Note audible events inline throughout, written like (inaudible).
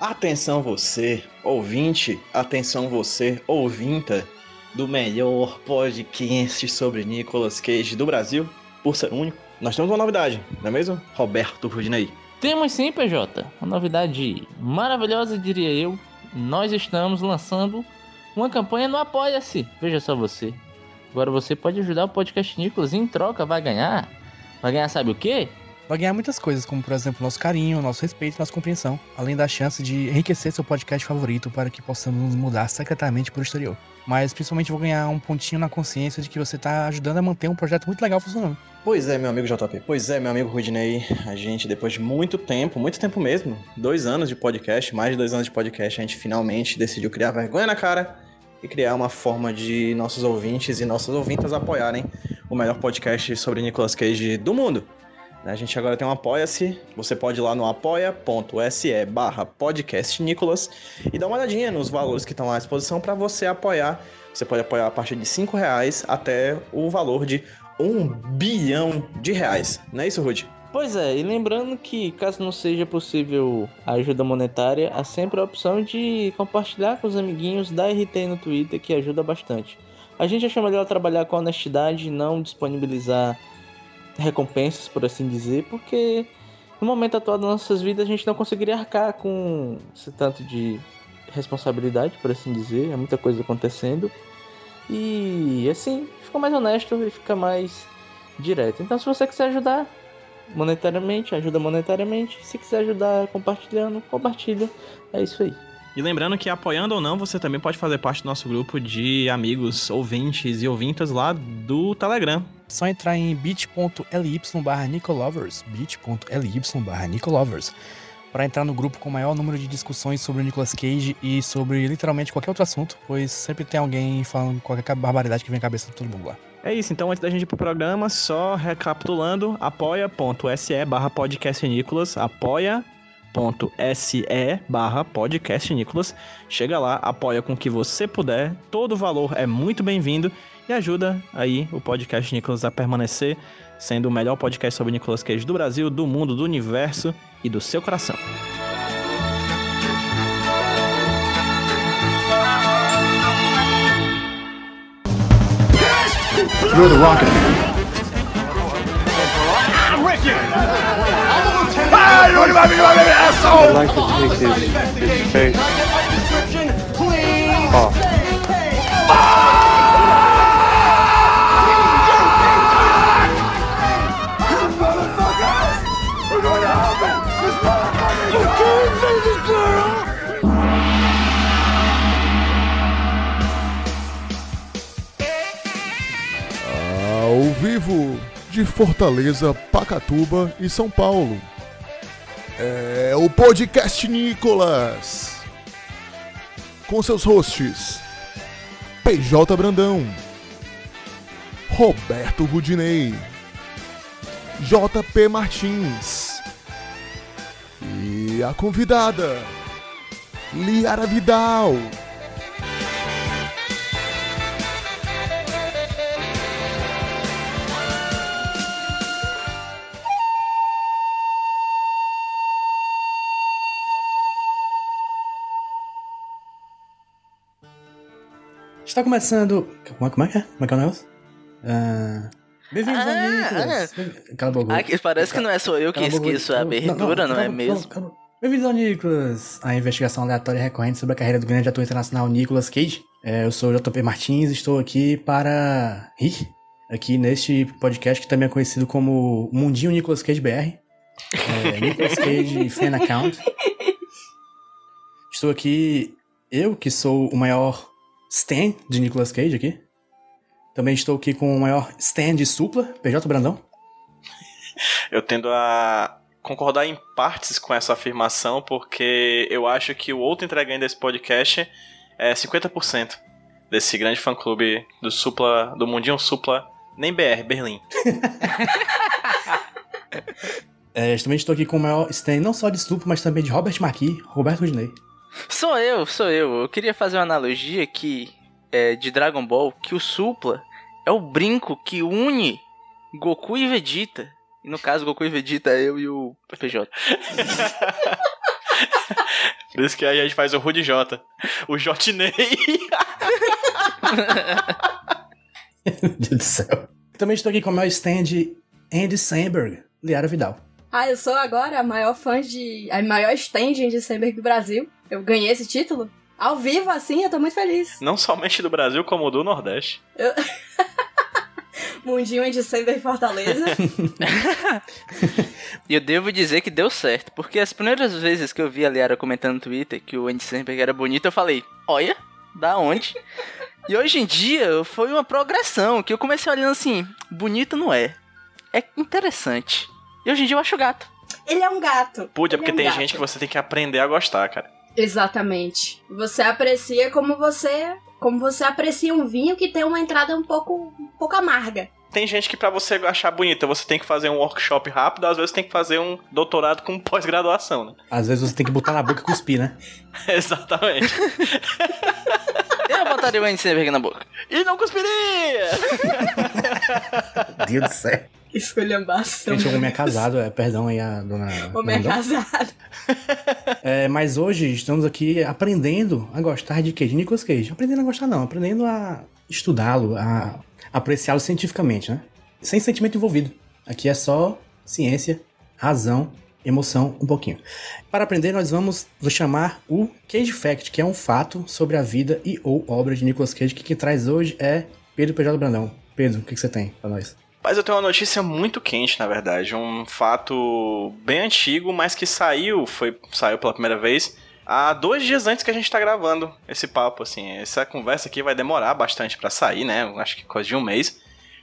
Atenção você, ouvinte, atenção você, ouvinta do melhor podcast sobre Nicolas Cage do Brasil, por ser único. Nós temos uma novidade, não é mesmo? Roberto Rudinei. Temos sim, PJ. Uma novidade maravilhosa, diria eu. Nós estamos lançando uma campanha no Apoia-se. Veja só você. Agora você pode ajudar o podcast Nicolas e em troca vai ganhar. Vai ganhar sabe o quê? Vai ganhar muitas coisas, como por exemplo nosso carinho, nosso respeito e nossa compreensão, além da chance de enriquecer seu podcast favorito para que possamos nos mudar secretamente para o exterior. Mas principalmente vou ganhar um pontinho na consciência de que você está ajudando a manter um projeto muito legal funcionando. Pois é, meu amigo JP. Pois é, meu amigo Rudinei. A gente, depois de muito tempo, muito tempo mesmo, dois anos de podcast, mais de dois anos de podcast, a gente finalmente decidiu criar vergonha na cara e criar uma forma de nossos ouvintes e nossas ouvintas apoiarem o melhor podcast sobre Nicolas Cage do mundo. A gente agora tem um Apoia-se. Você pode ir lá no apoia.se barra podcastnicolas e dar uma olhadinha nos valores que estão à disposição para você apoiar. Você pode apoiar a partir de 5 reais até o valor de um bilhão de reais. Não é isso, Rudy? Pois é, e lembrando que caso não seja possível a ajuda monetária, há sempre a opção de compartilhar com os amiguinhos da RT no Twitter, que ajuda bastante. A gente acha melhor trabalhar com honestidade e não disponibilizar recompensas, por assim dizer, porque no momento atual das nossas vidas a gente não conseguiria arcar com esse tanto de responsabilidade, por assim dizer, é muita coisa acontecendo. E assim, fica mais honesto e fica mais direto. Então se você quiser ajudar monetariamente, ajuda monetariamente. Se quiser ajudar compartilhando, compartilha. É isso aí. E lembrando que apoiando ou não, você também pode fazer parte do nosso grupo de amigos, ouvintes e ouvintas lá do Telegram. Só entrar em bit.ly barra Nicolovers, bit.ly barra Nicolovers, para entrar no grupo com o maior número de discussões sobre o Nicolas Cage e sobre literalmente qualquer outro assunto, pois sempre tem alguém falando qualquer barbaridade que vem à cabeça de todo mundo lá. É isso, então antes da gente ir pro programa, só recapitulando, apoia.se barra podcast Nicolas, apoia se barra podcast Nicolas. Chega lá, apoia com o que você puder. Todo valor é muito bem-vindo e ajuda aí o podcast Nicolas a permanecer sendo o melhor podcast sobre Nicolas Cage do Brasil, do mundo, do universo e do seu coração. You're the rocket man. I'm with you. Ah, you want to be my asshole? I'd like to take his, his face off. De Fortaleza, Pacatuba e São Paulo. É o podcast Nicolas. Com seus hosts: PJ Brandão, Roberto Rudinei, JP Martins e a convidada, Liara Vidal. Está começando. Como é, como é que é? Como é que é o negócio? Ah, Bem-vindos Ah, Nicolas. Cala a boca. Ah, parece que não é só eu que esqueço a abertura, não, é mesmo? Bem-vindos ao Nicolas, a investigação aleatória e recorrente sobre a carreira do grande ator internacional Nicolas Cage. É, eu sou o JP Martins e estou aqui para rir aqui neste podcast que também é conhecido como Mundinho Nicolas Cage BR. É, Nicolas Cage (laughs) Fan Account. Estou aqui, eu que sou o maior stan de Nicolas Cage aqui. Também estou aqui com o maior stan de Supla, PJ Brandão. (laughs) Eu tendo a concordar em partes com essa afirmação, porque eu acho que o outro integrante desse podcast é 50% desse grande fã-clube do Supla, do Mundinho Supla, nem BR, Berlim. (laughs) É, também estou aqui com o maior stand, não só de Supla, mas também de Robert Maqui, Roberto Rudinei. Sou eu, sou eu. Eu queria fazer uma analogia aqui é, de Dragon Ball, que o Supla é o brinco que une Goku e Vegeta. E no caso, Goku e Vegeta, eu e o PJ. (laughs) Por isso que aí a gente faz o Rudy J. O Jotney. (laughs) Meu Deus do céu. Também estou aqui com o meu stand Andy Samberg, Liara Vidal. Ah, eu sou agora a maior fã de. a maior stand de Samberg do Brasil. Eu ganhei esse título. Ao vivo, assim, eu tô muito feliz. Não somente do Brasil, como do Nordeste. Eu... (laughs) Mundinho de Samberg Fortaleza. (laughs) E eu devo dizer que deu certo, porque as primeiras vezes que eu vi a Liara comentando no Twitter que o Andy Samberg era bonito, eu falei, olha, da onde? E hoje em dia foi uma progressão, que eu comecei olhando assim, bonito não é. É interessante. E hoje em dia eu acho gato. Ele é um gato. Pude, é porque um tem gato. gente que você tem que aprender a gostar, cara. Exatamente. Você aprecia como você. Como você aprecia um vinho que tem uma entrada um pouco, um pouco amarga. Tem gente que pra você achar bonita, você tem que fazer um workshop rápido, às vezes tem que fazer um doutorado com pós-graduação, né? Às vezes você tem que botar na boca e cuspir, né? (laughs) Exatamente. (laughs) Eu botaria o Andy na boca. E não cuspiria! Deus do céu. Escolhambação. Gente, o homem é casado, é, perdão aí a dona. Homem é casado. É, mas hoje estamos aqui aprendendo a gostar de? De Nicolas Cage. Aprendendo a gostar não, aprendendo a estudá-lo, a apreciá-lo cientificamente, né? Sem sentimento envolvido. Aqui é só ciência, razão, emoção, um pouquinho. Para aprender, nós vamos chamar o Cage Fact, que é um fato sobre a vida e ou obra de Nicolas Cage, que quem traz hoje é Pedro PJ Brandão. Pedro, o que, que você tem pra nós? Mas eu tenho uma notícia muito quente, na verdade. Um fato bem antigo, mas que saiu, foi, saiu pela primeira vez há dois dias antes que a gente tá gravando esse papo, assim. Essa conversa aqui vai demorar bastante pra sair, né? Acho que coisa de um mês.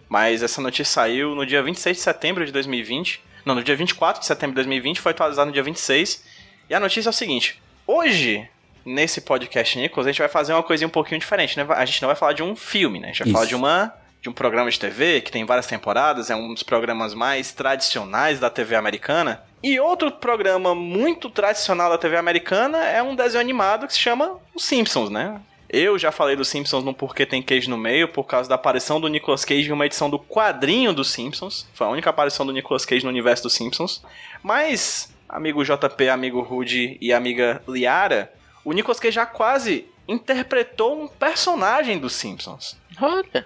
Mas essa notícia saiu no dia 26 de setembro de 2020. Não, no dia 24 de setembro de 2020, foi atualizado no dia 26. E a notícia é o seguinte: hoje, nesse podcast Nicolas, a gente vai fazer uma coisinha um pouquinho diferente, né? A gente não vai falar de um filme, né? A gente vai Isso. falar de uma de um programa de TV que tem várias temporadas, é um dos programas mais tradicionais da TV americana. E outro programa muito tradicional da TV americana é um desenho animado que se chama Os Simpsons, né? Eu já falei dos Simpsons no Porquê Tem Queijo no Meio, por causa da aparição do Nicolas Cage em uma edição do quadrinho dos Simpsons. Foi a única aparição do Nicolas Cage no universo dos Simpsons. Mas, amigo JP, amigo Rudy e amiga Liara, o Nicolas Cage já quase interpretou um personagem dos Simpsons. Olha.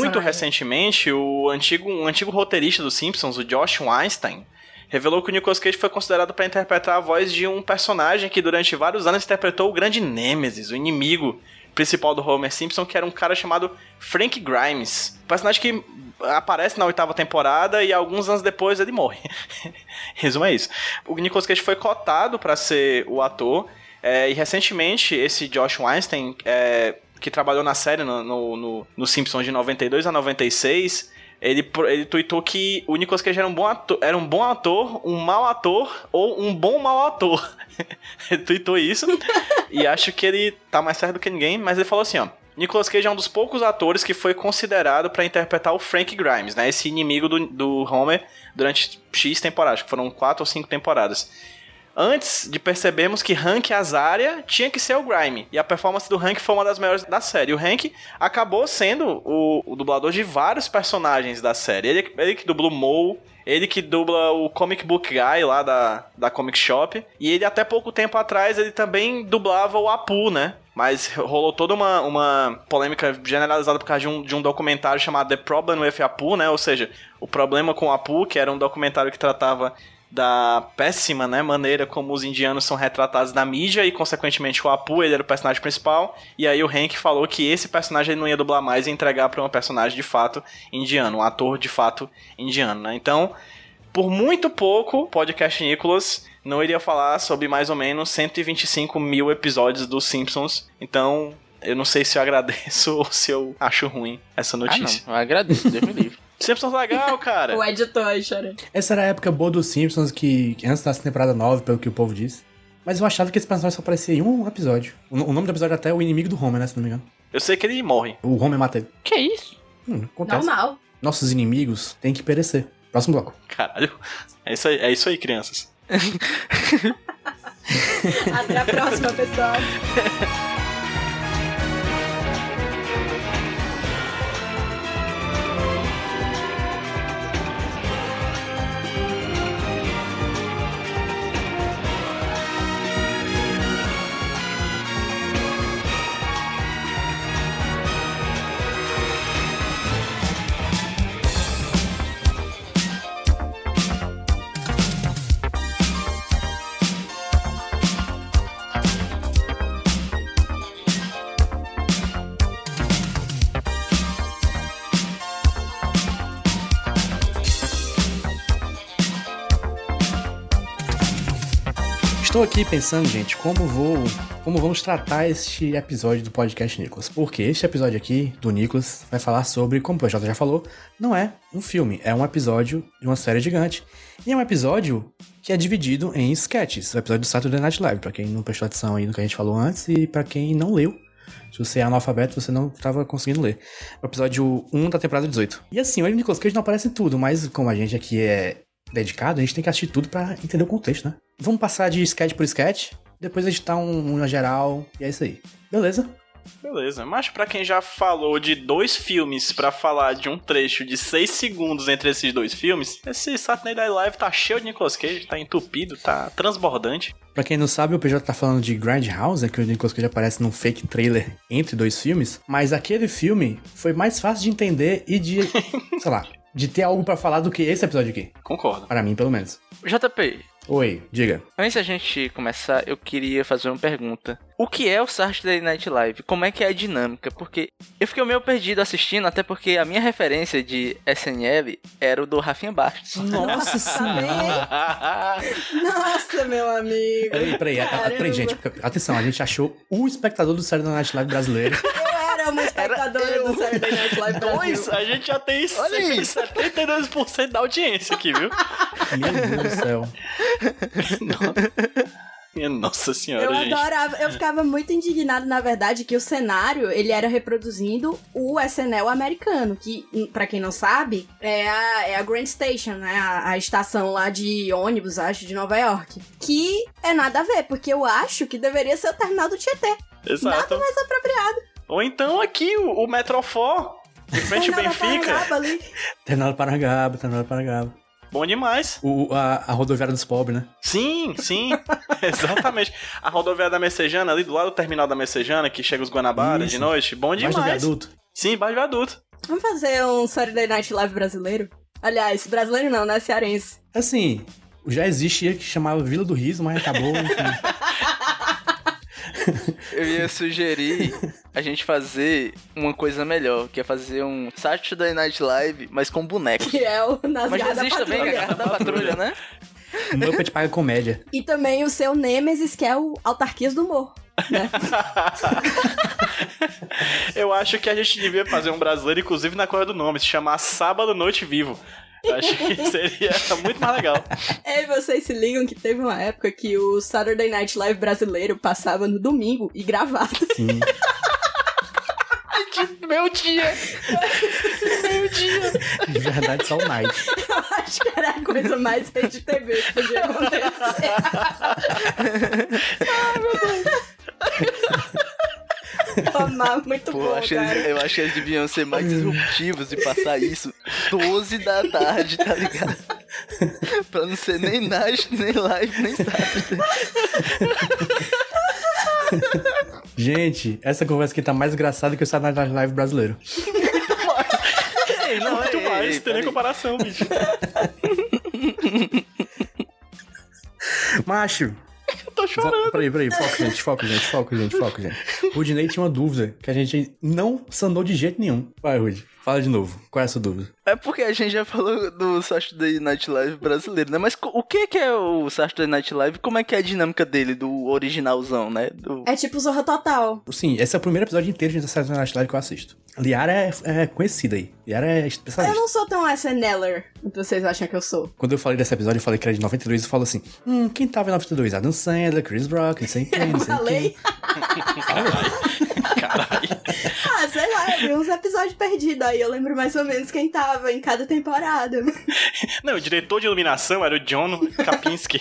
Muito recentemente, o antigo, um antigo roteirista dos Simpsons, o Josh Weinstein, revelou que o Nicolas Cage foi considerado para interpretar a voz de um personagem que durante vários anos interpretou o grande Nemesis, o inimigo principal do Homer Simpson, que era um cara chamado Frank Grimes. Personagem que aparece na oitava temporada e alguns anos depois ele morre. (laughs) Resumo é isso. O Nicolas Cage foi cotado para ser o ator é, e recentemente esse Josh Weinstein, é, que trabalhou na série no, no, no, no Simpsons de 92 a 96, ele, ele tweetou que o Nicolas Cage era um bom ator, era um bom ator, um mau ator ou um bom mau ator. (laughs) ele tweetou isso (laughs) e acho que ele tá mais certo do que ninguém, mas ele falou assim, ó. Nicolas Cage é um dos poucos atores que foi considerado para interpretar o Frank Grimes, né? Esse inimigo do, do Homer durante X temporadas, que foram quatro ou cinco temporadas. Antes de percebermos que Hank Azaria tinha que ser o Grime. E a performance do Hank foi uma das melhores da série. O Hank acabou sendo o, o dublador de vários personagens da série. Ele, ele que dublou Moe, ele que dubla o Comic Book Guy lá da, da Comic Shop. E ele até pouco tempo atrás ele também dublava o Apu, né? Mas rolou toda uma, uma polêmica generalizada por causa de um, de um documentário chamado The Problem with Apu, né? Ou seja, o problema com o Apu, que era um documentário que tratava da péssima né, maneira como os indianos são retratados na mídia e, consequentemente, o Apu ele era o personagem principal. E aí o Hank falou que esse personagem ele não ia dublar mais e entregar para um personagem de fato indiano, um ator de fato indiano. Né? Então, por muito pouco, o podcast Nicholas não iria falar sobre mais ou menos 125 mil episódios dos Simpsons. Então, eu não sei se eu (laughs) agradeço ou se eu acho ruim essa Ah, notícia. não. Eu agradeço, Deus me livre. Simpsons legal, cara. (laughs) O editor chorando. Essa era a época boa dos Simpsons, que que antes da temporada 9, pelo que o povo disse. Mas eu achava que esse personagem só aparecia em um episódio. O, o nome do episódio até é o inimigo do Homer, né? Se não me engano. Eu sei que ele morre. O Homer mata ele. Que isso? Hum, acontece. Normal. Nossos inimigos têm que perecer. Próximo bloco. Caralho. É isso aí, é isso aí crianças. (laughs) Até a próxima, pessoal. (laughs) Estou aqui pensando, gente, como vou, como vamos tratar este episódio do podcast Nicolas. Porque este episódio aqui do Nicolas vai falar sobre, como o PJ já falou, não é um filme, é um episódio de uma série gigante. E é um episódio que é dividido em sketches. O episódio do Saturday Night Live, pra quem não prestou atenção aí no que a gente falou antes e pra quem não leu. Se você é analfabeto, você não estava conseguindo ler. O episódio 1 da temporada 18. E assim, o Nicolas Cage não aparece em tudo, mas como a gente aqui é dedicado, a gente tem que assistir tudo pra entender o contexto, né? Vamos passar de sketch por sketch, depois editar um, um na geral, e é isso aí. Beleza? Beleza, mas pra quem já falou de dois filmes pra falar de um trecho de seis segundos entre esses dois filmes, esse Saturday Night Live tá cheio de Nicolas Cage, tá entupido, tá transbordante. Pra quem não sabe, o PJ tá falando de Grindhouse, né, que o Nicolas Cage aparece num fake trailer entre dois filmes, mas aquele filme foi mais fácil de entender e de, (laughs) sei lá, de ter algo pra falar do que esse episódio aqui. Concordo. Para mim, pelo menos. JP, Oi, diga. antes da gente começar, eu queria fazer uma pergunta. O que é o Saturday Night Live? Como é que é a dinâmica? Porque eu fiquei meio perdido assistindo, até porque a minha referência de SNL era o do Rafinha Bastos. Nossa senhora! (laughs) Nossa, meu amigo. Peraí, peraí, peraí, gente, atenção, a gente achou o espectador do Saturday Night Live brasileiro. Era uma espectadora eu. do Saturday Night Live Dois, Brasil. a gente já tem Olha isso. 72% da audiência aqui, viu? Meu Deus do céu. (laughs) Minha nossa senhora, Eu gente. adorava, eu ficava muito indignado, na verdade, que o cenário, ele era reproduzindo o SNL americano, que, pra quem não sabe, é a, é a Grand Station, né, a, a estação lá de ônibus, acho, de Nova York. Que é nada a ver, porque eu acho que deveria ser o terminal do Tietê. Exato. Nada mais apropriado. Ou então aqui o, o Metrofor, de frente ao Benfica. Parangaba ali. (laughs) Terminal do Parangaba, Terminal do Parangaba. Bom demais. O, a, a rodoviária dos pobres, né? Sim, sim, (laughs) exatamente. A rodoviária da Messejana, ali do lado do terminal da Messejana, que chega os Guanabara de Isso. noite. Bom Mais do demais. viaduto. Sim, baixo viaduto. Vamos fazer um Saturday Night Live brasileiro? Aliás, brasileiro não, né? Cearense. Assim, já existia que chamava Vila do Riso, mas acabou, enfim. (laughs) Eu ia sugerir a gente fazer uma coisa melhor, que é fazer um Saturday Night Live, mas com bonecos. Que é o Nas Mas existe também, a. Garra da Patrulha, né? Muppet paga comédia. E também o seu Nemesis, que é o Autarquias do Humor. Né? (laughs) Eu acho que a gente devia fazer um brasileiro, inclusive na cor do nome, se chamar Sábado Noite Vivo. Eu acho que (laughs) seria muito mais legal. E vocês se ligam que teve uma época que o Saturday Night Live brasileiro passava no domingo e gravado. Sim. (laughs) Meu dia! Meu dia! De verdade, só o Night. Eu acho que era a coisa mais rede TV que podia acontecer. (laughs) (laughs) Amar, muito Pô, bom, eu acho, que cara. eles, eu acho que eles deviam ser mais disruptivos e passar isso 12 da tarde, tá ligado? (laughs) pra não ser nem night, nem live, nem Saturday. Gente, essa conversa aqui tá mais engraçada que o Saturday Live brasileiro. Ei, não, muito ei, mais, ei, tem nem comparação, bicho. (laughs) Macho, Tô chorando. Peraí, peraí, foco, gente, foco, gente, foco, gente, foco, gente. Rudinei tinha uma dúvida que a gente não sanou de jeito nenhum. Vai, Rude, fala de novo. Qual é a sua dúvida? É porque a gente já falou do Saturday Night Live brasileiro, né? Mas o que que é o Saturday Night Live? Como é que é a dinâmica dele, do originalzão, né? Do... É tipo Zorra Total. Sim, esse é o primeiro episódio inteiro de Saturday Night Live que eu assisto. Liara é, é conhecida aí. Liara é Eu especialista. não sou tão SNLer quanto vocês acham que eu sou. Quando eu falei desse episódio, eu falei que era de 92 e falo assim: Hum, quem tava em 92? Adam Sandler, Chris Rock, não sei quem, não sei (laughs) Falei. (laughs) (laughs) Ah, sei lá, eu vi uns episódios perdidos aí. Eu lembro mais ou menos quem tava em cada temporada. (laughs) Não, o diretor de iluminação era o John Kapinski.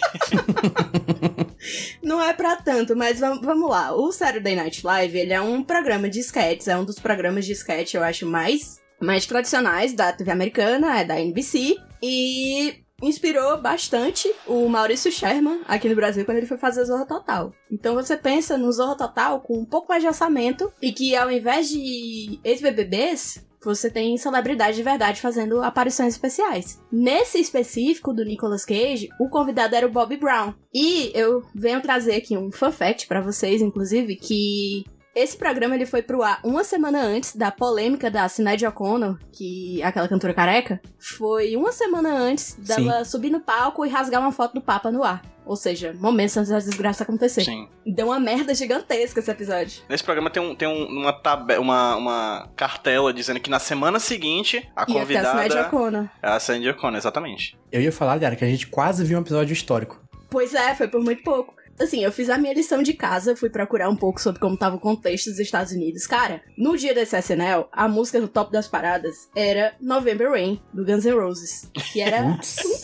Não é pra tanto, mas vam- vamos lá. O Saturday Night Live, ele é um programa de sketches, é um dos programas de sketch, eu acho, mais, mais tradicionais da TV americana, é da NBC. E inspirou bastante o Maurício Sherman aqui no Brasil quando ele foi fazer Zorra Total. Então você pensa no Zorra Total com um pouco mais de orçamento e que ao invés de ex-BBBs, você tem celebridade de verdade fazendo aparições especiais. Nesse específico do Nicolas Cage, o convidado era o Bob Brown. E eu venho trazer aqui um fun fact pra vocês, inclusive, que esse programa ele foi pro ar uma semana antes da polêmica da Sinead O'Connor, que é aquela cantora careca, foi uma semana antes dela subir no palco e rasgar uma foto do Papa no ar. Ou seja, momentos antes da desgraça acontecer. Sim. Deu uma merda gigantesca esse episódio. Nesse programa tem, um, tem um- uma, uma, uma cartela dizendo que na semana seguinte a Ia ter a convidada Sinéad O'Connor. é a Sandy O'Connor, exatamente. Eu ia falar, Liara, que a gente quase viu um episódio histórico. Pois é, foi por muito pouco. Assim, eu fiz a minha lição de casa, fui procurar um pouco sobre como tava o contexto dos Estados Unidos. Cara, no dia desse SNL, a música do top das paradas era November Rain, do Guns N' Roses. Que era um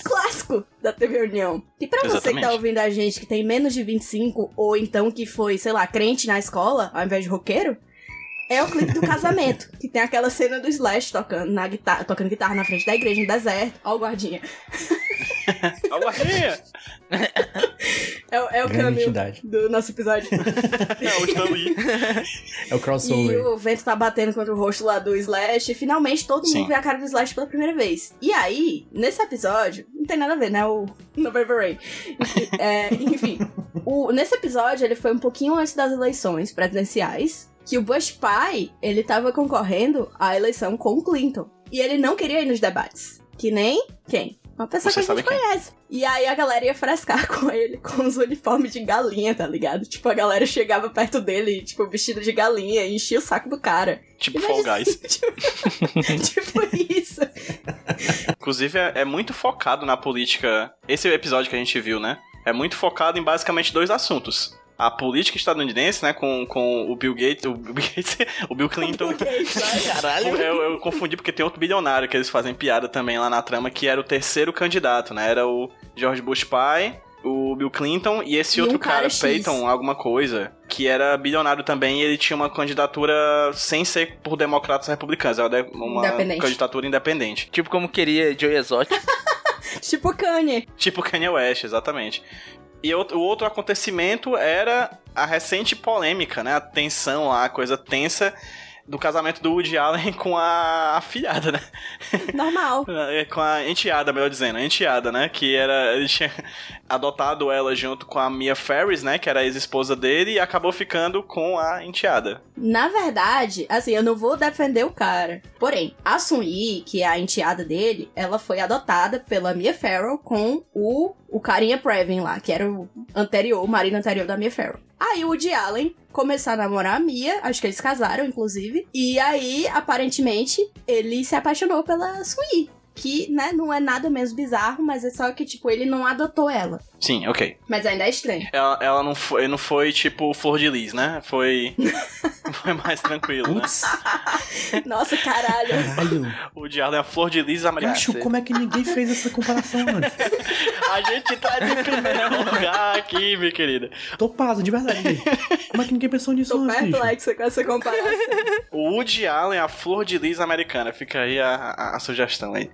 clássico da TV União. E pra você que Exatamente. tá ouvindo a gente que tem menos de 25, ou então que foi, sei lá, crente na escola, ao invés de roqueiro, é o clipe do casamento. que tem aquela cena do Slash tocando, na guitarra, tocando guitarra na frente da igreja no deserto. Ó o guardinha. Ó, Guardinha! É, o- é o Grande caminho entidade. do nosso episódio. É, o Stan Lee. É o E crossover. o vento tá batendo contra o rosto lá do Slash. E finalmente todo Sim. mundo vê a cara do Slash pela primeira vez. E aí, nesse episódio, não tem nada a ver, né? O November Rain. É, enfim, o- nesse episódio ele foi um pouquinho antes das eleições presidenciais. Que o Bush pai, ele tava concorrendo à eleição com o Clinton. E ele não queria ir nos debates. Que nem quem? Uma pessoa Você que a gente quem. conhece. E aí a galera ia frescar (laughs) com ele com os uniformes de galinha, tá ligado? Tipo, a galera chegava perto dele, tipo, vestido de galinha e enchia o saco do cara. Tipo Fall Guys. (laughs) tipo, tipo isso. Inclusive, é, é muito focado na política. Esse episódio que a gente viu, né? É muito focado em basicamente dois assuntos. A política estadunidense, né? Com, com o Bill Gates. O Bill Gates. (laughs) O Bill Clinton. (laughs) Caralho. Eu, eu confundi porque tem outro bilionário que eles fazem piada também lá na trama, que era o terceiro candidato, né? Era o George Bush pai, o Bill Clinton e esse E um outro cara cara, X. Peyton, alguma coisa, que era bilionário também e ele tinha uma candidatura sem ser por democratas republicanos, era uma Independente. candidatura independente. Tipo como queria Joey Exotic. (laughs) Tipo Kanye. Tipo Kanye West, exatamente. E o outro acontecimento era a recente polêmica, né? A tensão lá, a coisa tensa do casamento do Woody Allen (laughs) com a afilhada, né? Normal. (laughs) É, Com a enteada, melhor dizendo, a enteada, né? Que era. Tinha adotado ela junto com a Mia Ferris, né? Que era a ex-esposa dele, e acabou ficando com a enteada. Na verdade, assim, eu não vou defender o cara. Porém, a Sun Yi, que é a enteada dele, ela foi adotada pela Mia Farrow com o, o carinha Previn lá, que era o anterior, o marido anterior da Mia Farrow. Aí o Woody Allen começou a namorar a Mia, acho que eles casaram, inclusive. E aí, aparentemente, ele se apaixonou pela Sun Yi. Que, né, não é nada menos bizarro, mas é só que, tipo, ele não adotou ela. Sim, ok. Mas ainda é estranho. Ela, ela não, foi, não foi tipo Flor de Lis, né? Foi. (laughs) foi mais tranquilo, né? (laughs) Nossa, caralho. caralho. O Diabo é a Flor de Lis americana. Bicho, como é que ninguém fez essa comparação antes? (laughs) A gente tá de primeiro lugar aqui, minha querida. Tô paso, de verdade. Como é que ninguém pensou nisso Tô antes, bicho? perplexa com essa comparação. O Woody Allen é a Flor de Lis americana. Fica aí a, a- a sugestão aí.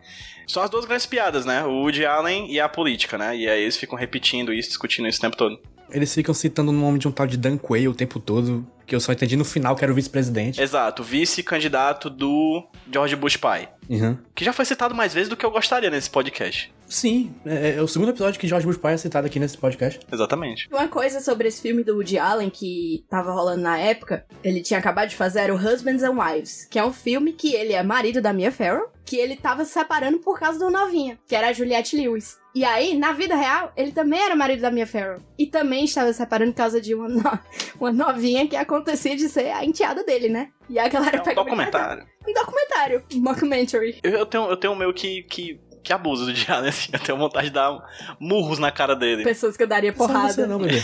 São as duas grandes piadas, né? O Woody Allen e a política, né? E aí eles ficam repetindo isso, discutindo isso o tempo todo. Eles ficam citando o nome de um tal de Dan Quayle o tempo todo, que eu só entendi no final que era o vice-presidente. Exato, vice-candidato do George Bush pai. Uhum. Que já foi citado mais vezes do que eu gostaria nesse podcast. Sim, é, é o segundo episódio que George Bush pai é citado aqui nesse podcast. Exatamente. Uma coisa sobre esse filme do Woody Allen que tava rolando na época, ele tinha acabado de fazer era o Husbands and Wives, que é um filme que ele é marido da Mia Farrow, que ele tava se separando por causa do novinha, que era a Juliette Lewis. E aí, na vida real, ele também era marido da Mia Farrow. E também estava se separando por causa de uma, no- (laughs) uma novinha que acontecia de ser a enteada dele, né? E a galera É um pega documentário. Um documentário. Um mockumentary. Eu, eu tenho, eu tenho o meu que, que, que abuso do Allen, assim. Eu tenho vontade de dar murros na cara dele. Pessoas que eu daria Só porrada. você não, bebê.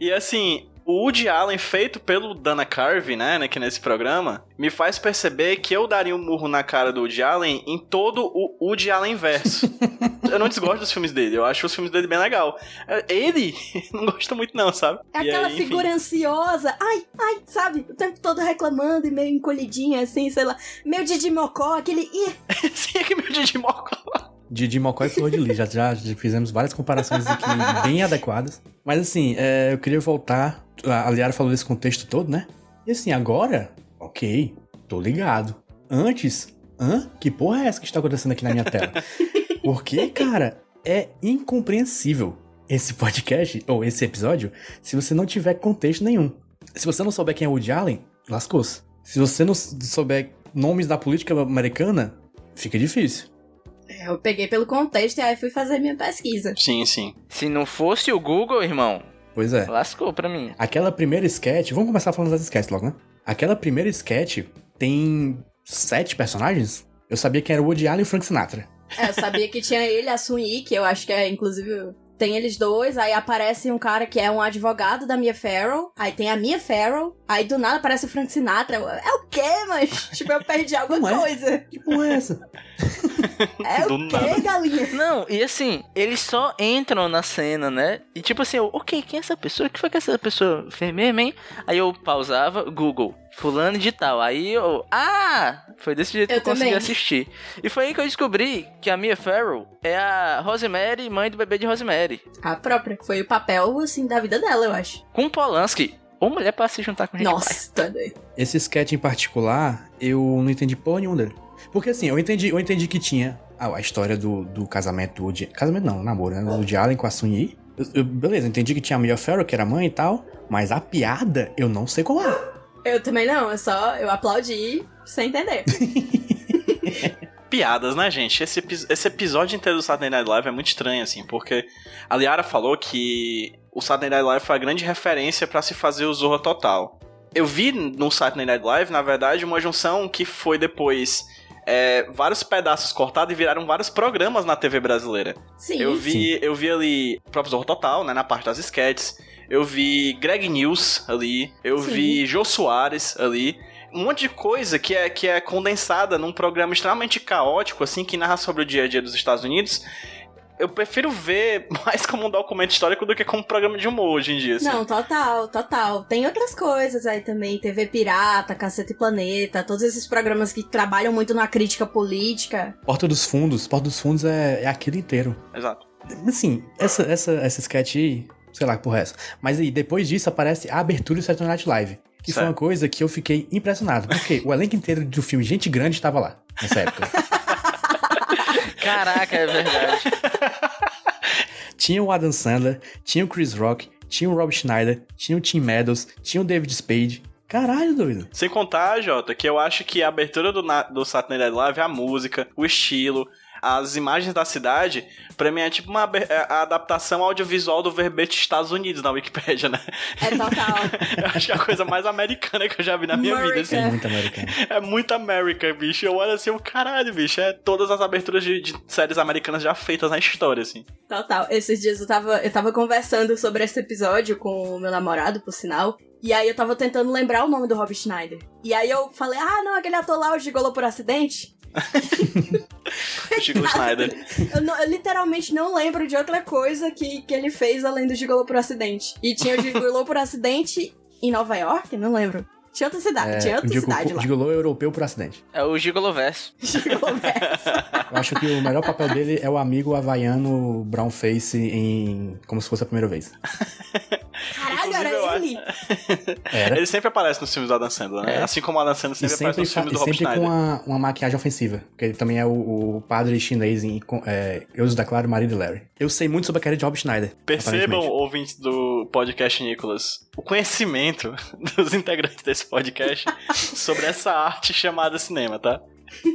E assim, o Woody Allen feito pelo Dana Carvey, né, né, que nesse programa, me faz perceber que eu daria um murro na cara do Woody Allen em todo o Woody Allen verso. (laughs) eu não desgosto dos filmes dele, eu acho os filmes dele bem legal. Ele, (laughs) não gosto muito não, sabe? É E aquela aí, figura ansiosa, ai, ai, sabe? O tempo todo reclamando e meio encolhidinha, assim, sei lá. Meio Didi Mocó, aquele. (laughs) Sim, é que meu Didi Mocó. Didi Mocó e Flor de Lis. Já, já, já fizemos várias comparações aqui (laughs) bem adequadas. Mas assim, é, eu queria voltar. A Liara falou desse contexto todo, né? E assim, agora, ok, tô ligado. Antes, hã? Que porra é essa que está acontecendo aqui na minha tela? (laughs) Porque, cara, é incompreensível esse podcast, ou esse episódio, se você não tiver contexto nenhum. Se você não souber quem é o Woody Allen, lascou-se. Se você não souber nomes da política americana, fica difícil. Eu peguei pelo contexto e aí fui fazer minha pesquisa. Sim, sim. Se não fosse o Google, irmão, Pois é. lascou pra mim. Aquela primeira sketch, vamos começar falando das sketches logo, né? Aquela primeira sketch tem sete personagens? Eu sabia que era o Woody Allen e o Frank Sinatra. É, eu sabia que tinha ele, a Sun Yi, que eu acho que é, inclusive, tem eles dois, aí aparece um cara que é um advogado da Mia Farrow, aí tem a Mia Farrow, aí do nada aparece o Frank Sinatra. É o quê, mas? (laughs) tipo, eu perdi alguma é? coisa. Que porra é essa? É Do o quê, nada. galinha? Não, e assim, eles só entram na cena, né? E tipo assim, eu, ok, quem é essa pessoa? O que foi que essa pessoa fez mesmo, hein? Aí eu pausava, Google, fulano de tal. Aí eu, ah, foi desse jeito Eu que eu consegui também. assistir. E foi aí que eu descobri que a Mia Farrow é a Rosemary, mãe do bebê de Rosemary. A própria. Foi o papel, assim, da vida dela, eu acho. Com Polanski. Ou mulher pra se juntar com gente Nossa, tá doido. Esse sketch em particular, eu não entendi porra nenhuma dele. Porque assim, eu entendi, eu entendi que tinha a, a história do, do casamento do Woody... Casamento não, namoro, né? Do Woody Allen com a Sun Yi. Eu- eu- beleza, entendi que tinha a Mia Farrow, que era mãe e tal. Mas a piada, eu não sei qual é. Eu também não, eu só, eu aplaudi sem entender. (laughs) Piadas, né, gente? Esse, esse episódio inteiro do Saturday Night Live é muito estranho, assim, porque a Liara falou que o Saturday Night Live foi a grande referência pra se fazer o Zorra Total. Eu vi no Saturday Night Live, na verdade, uma junção que foi depois é, vários pedaços cortados e viraram vários programas na TV brasileira. Sim. Eu vi, eu vi ali o próprio Zorro Total, né, na parte das sketches. Eu vi Greg News ali. Eu Sim. vi Jô Soares ali. Um monte de coisa que é, que é condensada num programa extremamente caótico, assim, que narra sobre o dia a dia dos Estados Unidos. Eu prefiro ver (laughs) mais como um documento histórico do que como um programa de humor hoje em dia. Assim. Não, total, total. Tem outras coisas aí também, TV Pirata, Caceta e Planeta, todos esses programas que trabalham muito na crítica política. Porta dos Fundos, Porta dos Fundos é, é aquilo inteiro. Exato. Assim, essa, essa, essa sketch aí, sei lá que porra é essa. Mas aí, depois disso, aparece a abertura do Saturday Night Live. Que foi Certo. uma coisa que eu fiquei impressionado. Porque o elenco inteiro do filme Gente Grande estava lá, nessa época. (laughs) Caraca, é verdade. (laughs) tinha o Adam Sandler, tinha o Chris Rock, tinha o Rob Schneider, tinha o Tim Meadows, tinha o David Spade. Caralho, doido. Sem contar, Jota, que eu acho que a abertura do, do Saturday Night Live, a música, o estilo, as imagens da cidade, pra mim é tipo uma é a adaptação audiovisual do verbete Estados Unidos na Wikipédia, né? É total. (laughs) Eu acho que é a coisa mais americana que eu já vi na minha vida, assim. É America. muito americano. É muito América, bicho. Eu olho assim, o caralho, bicho. É todas as aberturas de, de séries americanas já feitas na história, assim. Total. Esses dias eu tava, eu tava conversando sobre esse episódio com o meu namorado, por sinal. E aí eu tava tentando lembrar o nome do Rob Schneider. E aí eu falei, ah, não, aquele ator lá, o gigolou por acidente. (laughs) Chico Schneider. Eu, não- eu literalmente não lembro de outra coisa que, que ele fez além do gigolô por acidente. E tinha o gigolô por acidente em Nova York? Não lembro. Tinha outra cidade, É, tinha o outra Gigolo- cidade lá. Gigolô europeu por acidente. É o. (laughs) Gigolô verso. Eu acho que o melhor papel dele é o amigo havaiano brown face em como se fosse a primeira vez. Caralho, Inclusive, era acho- ele? Era. Ele sempre aparece nos filmes do Adam Sandler, né? É. Assim como o Adam Sandler sempre, sempre, aparece nos filmes do Rob sempre com Schneider. uma, uma maquiagem ofensiva. Porque ele também é o, o padre chinês em é, Eu os declaro marido de Larry. Eu sei muito sobre a carreira de Rob Schneider. Percebam, ouvintes do podcast Nicolas, o conhecimento (laughs) dos integrantes desse podcast (laughs) sobre essa arte chamada cinema, tá?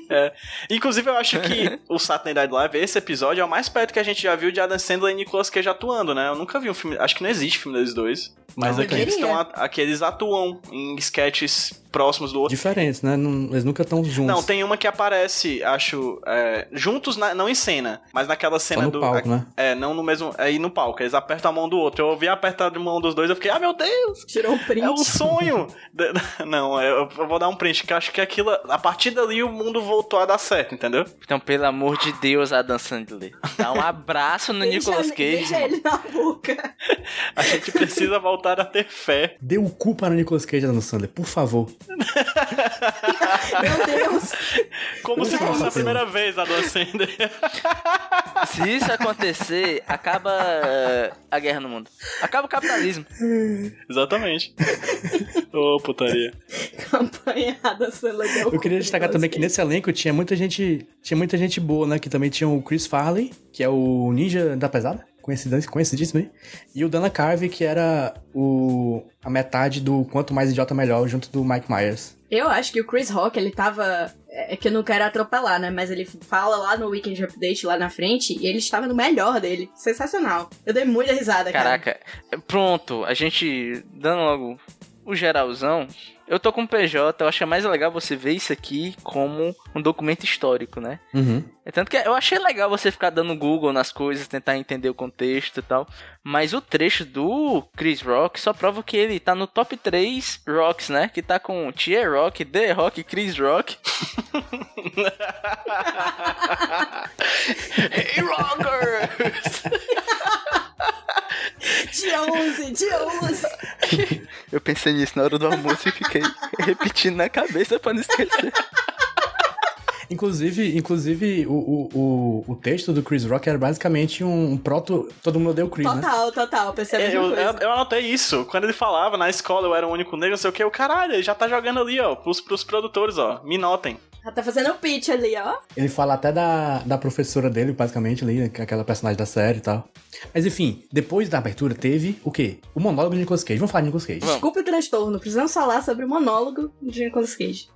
É. Inclusive, eu acho que o Saturday Night Live, esse episódio, é o mais perto que a gente já viu de Adam Sandler e Nicolas Cage atuando, né? Eu nunca vi um filme. Acho que não existe filme deles dois. Mas Não, aqui eles, aqui eles atuam em sketches próximos do outro. Diferentes, né? Não- eles nunca estão juntos. Não, tem uma que aparece, acho, é, juntos, na- não em cena, mas naquela Só cena no do. palco, né? É, não no mesmo. Aí no palco, eles apertam a mão do outro. Eu ouvi apertar a mão dos dois, eu fiquei, ah, meu Deus! Tirou um print. É um sonho! (laughs) De- (laughs) não, eu, eu vou dar um print, que eu acho que aquilo. A partir dali o mundo voltou a dar certo, entendeu? Então, pelo amor de Deus, Adam Sandler. Dá um abraço no (laughs) Deixa- Nicolas Cage. Deixa ele na boca. A gente precisa voltar a ter fé. Dê o cu para o Nicolas Cage Adam Sandler, por favor. Meu Deus. Como se Por fosse a primeira vez a Dan Sandler. Se isso acontecer, acaba eh, a guerra no mundo. Acaba o capitalismo. Exatamente. Ô, putaria. Campanhada deu Eu queria destacar também que nesse elenco tinha muita gente. Tinha muita gente boa, né? Que também tinha o Chris Farley, que é o ninja da pesada. Conhecidíssimo, conhecidíssimo aí. E o Dana Carvey, que era o, a metade do Quanto Mais Idiota Melhor, junto do Mike Myers. Eu acho que o Chris Rock, ele tava. É que eu não quero atropelar, né? Mas ele fala lá no Weekend Update, lá na frente, e ele estava no melhor dele. Sensacional. Eu dei muita risada, cara. Caraca, pronto, a gente dando logo o geralzão. Eu tô com o PJ, eu acho mais legal você ver isso aqui como um documento histórico, né? Uhum. É tanto que eu achei legal você ficar dando Google nas coisas, tentar entender o contexto e tal. Mas o trecho do Chris Rock só prova que ele tá no top 3 Rocks, né? Que tá com Tia Rock, The Rock, Chris Rock. (laughs) (laughs) hey Rockers! (laughs) Dia 11, dia 11. Eu pensei nisso na hora do almoço e fiquei repetindo na cabeça pra não esquecer. Inclusive, inclusive o, o, o, o texto do Chris Rock era basicamente um, um proto. Todo mundo odeia o Chris, né? Total, total. Pensei a É, eu, eu, eu anotei isso. Quando ele falava na escola eu era o único negro, não sei o que, o caralho, ele já tá jogando ali, ó, pros, pros produtores, ó. Me notem. Ela tá fazendo o pitch ali, ó. Ele fala até da, da professora dele, basicamente, ali, né, é aquela personagem da série e tal. Mas enfim, depois da abertura teve o quê? O monólogo de Nicolas Cage. Vamos falar de Nicolas Cage. Vamos. Desculpa o transtorno, precisamos falar sobre o monólogo de Nicolas Cage.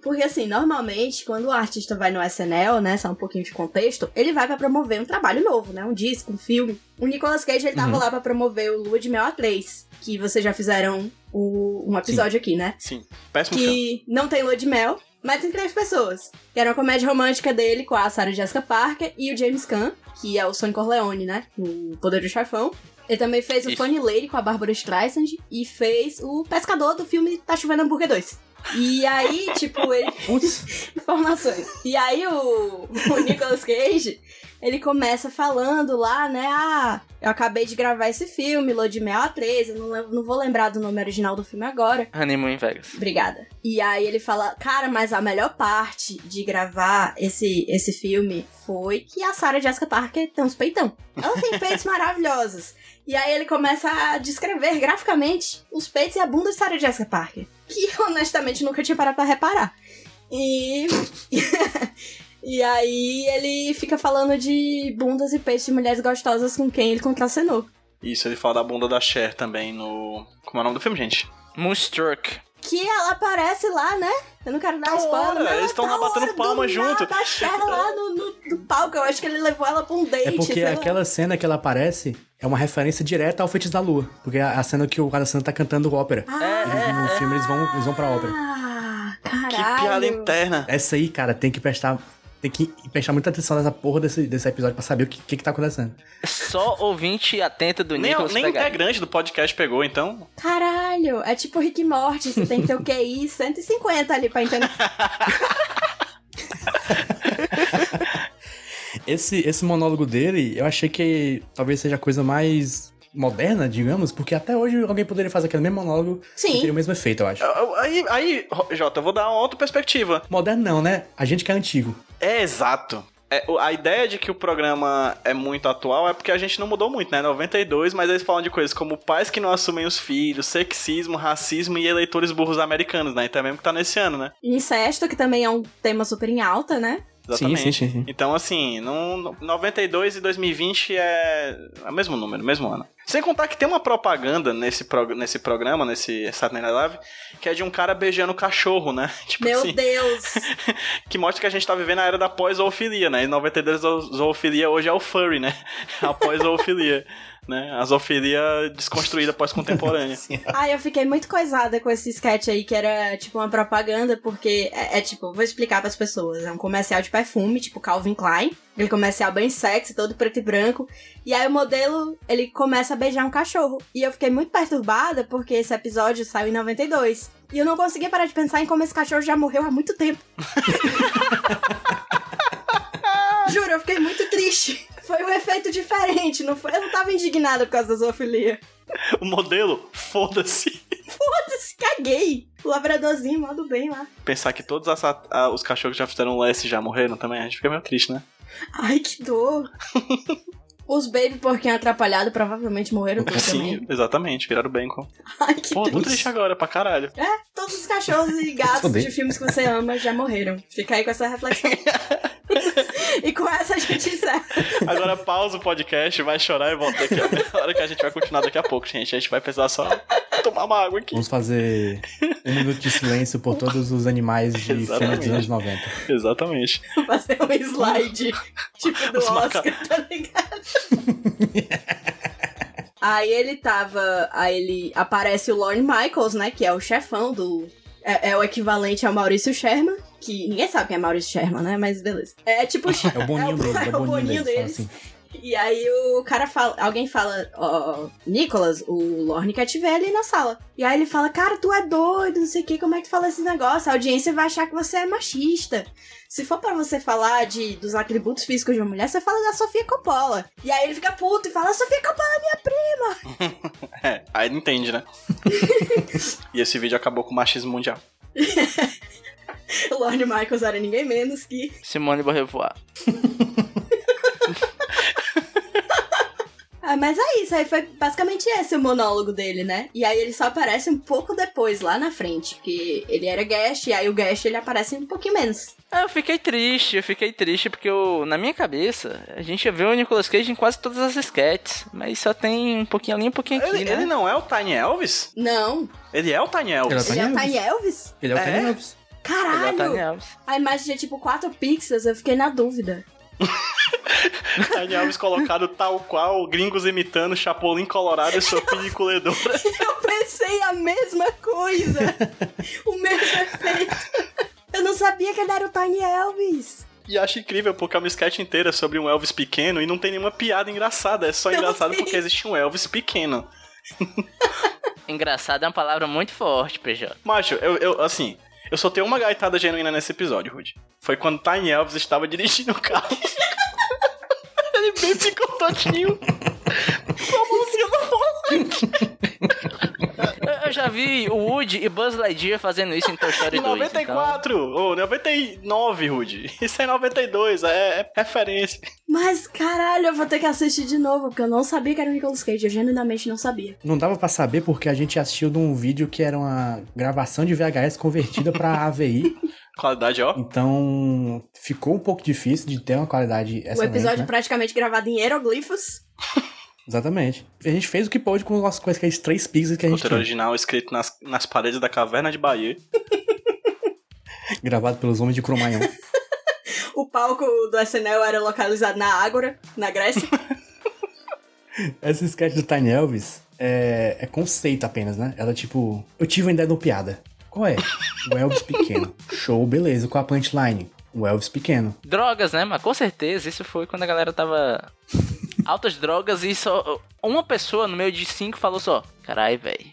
Porque assim, normalmente, quando o artista vai no SNL, né, só um pouquinho de contexto, ele vai pra promover um trabalho novo, né, um disco, um filme. O Nicolas Cage, ele tava Uhum. lá pra promover o Lua de Mel A3, que vocês já fizeram o- um episódio aqui, né? Sim. Péssimo filme. que não tem lua de mel, mas tem três pessoas. Que era uma comédia romântica dele com a Sarah Jessica Parker e o James Caan, que é o Sonny Corleone, né? No Poder do Chefão. Ele também fez o Isso. Funny Lady com a Barbara Streisand e fez o Pescador do filme Tá Chovendo Hambúrguer 2. E aí, tipo, ele. Putz, (laughs) Informações. E aí o, o Nicolas Cage, ele começa falando lá, né? Ah, eu acabei de gravar esse filme, Lua de Mel A3, eu não, não vou lembrar do nome original do filme agora. Honeymoon em Vegas. Obrigada. E aí ele fala, cara, mas a melhor parte de gravar esse, esse filme foi que a Sarah Jessica Parker tem uns peitão. Ela tem peitos maravilhosos. E aí ele começa a descrever graficamente os peitos e a bunda de Sarah Jessica Parker. Que honestamente nunca tinha parado pra reparar. E. (laughs) e aí ele fica falando de bundas e peitos de mulheres gostosas com quem ele contracenou. Isso, ele fala da bunda da Cher também no. Como é o nome do filme, gente? Moonstruck. Que ela aparece lá, né? Eu não quero dar Da spoiler. hora, mas eles tão da lá batendo palma do junto. nada, A Cher lá no, no, no palco. Eu acho que ele levou ela pra um date. é porque sei lá. aquela cena que ela aparece é uma referência direta ao Feitiço da Lua. Porque a, a cena que o Alessandro tá cantando ópera. Eles, no filme eles vão, eles vão pra ópera. Ah, Que caralho. piada interna. Essa aí, cara, tem que prestar. Tem que prestar muita atenção nessa porra desse, desse episódio pra saber o que, que, que tá acontecendo. Só ouvinte atento do Nem, Nicolas nem integrante do podcast pegou, então. Caralho, é tipo Rick Morty. Você tem que ter o QI 150 ali pra entender. (laughs) Esse, esse monólogo dele, eu achei que talvez seja a coisa mais moderna, digamos, porque até hoje alguém poderia fazer aquele mesmo monólogo e Sim. teria o mesmo efeito, eu acho. Aí, aí, Jota, eu vou dar uma outra perspectiva. Moderno não, né? A gente que é antigo. É exato. É, a ideia de que o programa é muito atual é porque a gente não mudou muito, né? 92, mas eles falam de coisas como pais que não assumem os filhos, sexismo, racismo e eleitores burros americanos, né? Então é mesmo que tá nesse ano, né? Incesto, que também é um tema super em alta, né? Exatamente. Sim, sim, sim. Então, assim, no- 92 e 2020 é o mesmo número, mesmo ano. Sem contar que tem uma propaganda nesse, prog nesse programa, nesse Saturday Night Live, que é de um cara beijando cachorro, né? (laughs) Tipo Meu assim, Deus. (laughs) que mostra que a gente tá vivendo a era da pós-zoofilia, né? Em 92 a zoofilia hoje é o furry, né? (laughs) A pós-zoofilia, né? A zoofilia desconstruída pós-contemporânea. (laughs) Ai, eu fiquei muito coisada com esse sketch aí, que era tipo uma propaganda, porque é, é tipo, vou explicar pras pessoas. É um comercial de perfume, tipo Calvin Klein. Aquele comercial bem sexy, todo preto e branco. E aí o modelo, ele começa a beijar um cachorro. E eu fiquei muito perturbada, porque esse episódio saiu em 92. E eu não conseguia parar de pensar em como esse cachorro já morreu há muito tempo. (laughs) Juro, eu fiquei muito triste. Foi um efeito diferente, não foi? Eu não tava indignada por causa da zoofilia. o modelo, foda-se. Foda-se, caguei. O labradorzinho, modo bem lá. Pensar que todos as- a- os cachorros que já fizeram lesse já morreram também, a gente fica meio triste, né? Ai, que dor. (laughs) Os baby porquinho atrapalhado provavelmente morreram todos também. Sim, exatamente, viraram bacon. Ai, que Pô, muito triste. triste agora, pra caralho. É, todos os cachorros e (laughs) gatos de filmes que você ama já morreram. Fica aí com essa reflexão. (laughs) e com essa a gente encerra. Agora pausa o podcast, vai chorar e volta daqui a hora que a gente vai continuar daqui a pouco, gente. A gente vai precisar só tomar uma água aqui. Vamos fazer um minuto de silêncio por todos os animais de filmes dos anos 90. Exatamente. Fazer um slide, (laughs) tipo do Os maca- Oscar, tá ligado? Aí ele tava. Aí ele aparece o Lorne Michaels, né? Que é o chefão do. É, é o equivalente ao Maurício Sherman. Que ninguém sabe quem é Maurício Sherman, né? Mas beleza. É tipo. (laughs) É o boninho (laughs) é o, deles, é é o o boninho deles. deles. assim. E aí o cara fala, alguém fala, ó, Nicolas, o Lorne quer te ver ali na sala. E aí ele fala, cara, tu é doido, não sei o que, como é que tu fala esse negócio? A audiência vai achar que você é machista. Se for pra você falar de, dos atributos físicos de uma mulher, você fala da Sofia Coppola. E aí ele fica puto e fala, Sofia Coppola é minha prima. (laughs) É, aí não entende, né? (laughs) e esse vídeo acabou com o machismo mundial. O (laughs) Lorne Michaels era ninguém menos que... Simone Beauvoir. Ah, mas é isso, aí foi basicamente esse o monólogo dele, né? E aí ele só aparece um pouco depois, lá na frente, porque ele era guest, e aí o guest ele aparece um pouquinho menos. Ah, eu fiquei triste, eu fiquei triste porque eu, na minha cabeça, a gente vê o Nicolas Cage em quase todas as sketches, mas só tem um pouquinho ali, um pouquinho aqui, Ele, né? ele não é o Tiny Elvis? Não, Ele é o Tiny Elvis. Ele ele é o Elvis. Tiny Elvis? Ele é o É? Tiny Elvis. Ele é o Caralho! Tiny Elvis. A imagem tinha tipo 4 pixels, eu fiquei na dúvida. (laughs) Tiny Elvis colocado tal qual, gringos imitando Chapolin Colorado e Sofia Colhedora. (laughs) Eu pensei a mesma coisa! o mesmo efeito. Eu não sabia que ele era o Tiny Elvis. E acho incrível porque é uma sketch inteira sobre um Elvis pequeno e não tem nenhuma piada engraçada. É só (laughs) Não engraçado tem. porque existe um Elvis pequeno. Engraçado é uma palavra muito forte, PJ. Macho, eu, eu assim, eu só tenho uma gaitada genuína nesse episódio, Rude. Foi quando Tiny Elvis estava dirigindo o carro. (laughs) Ele bem ficou todinho. Com a mãozinha na Eu, já vi o Woody e Buzz Lightyear fazendo isso em Toy Story 2. 94, ou 99, Rude. Isso é 92, é, é referência. Mas caralho, eu vou ter que assistir de novo, porque eu não sabia que era o Nicolas Cage. Eu genuinamente não sabia. Não dava pra saber porque a gente assistiu de um vídeo que era uma gravação de VHS convertida pra (laughs) AVI. Qualidade, ó. Então ficou um pouco difícil de ter uma qualidade excelente, o episódio né? praticamente gravado em hieroglifos. Exatamente. A gente fez o que pôde com as coisas que aqueles três pixels que a gente Roteiro original escrito nas, nas paredes da caverna de Bahia. (laughs) Gravado pelos homens de Cromagnon. (laughs) O palco do SNL era localizado na Ágora, na Grécia. (laughs) Essa sketch do Tiny Elvis é, é conceito apenas, né? Ela tipo, eu tive uma ideia de uma piada. Qual é? O Elvis pequeno. Show, beleza. Qual a punchline? O Elvis pequeno. Drogas, né? Mas com certeza isso foi quando a galera tava. Altas drogas e só. Uma pessoa no meio de cinco falou só: Carai, velho.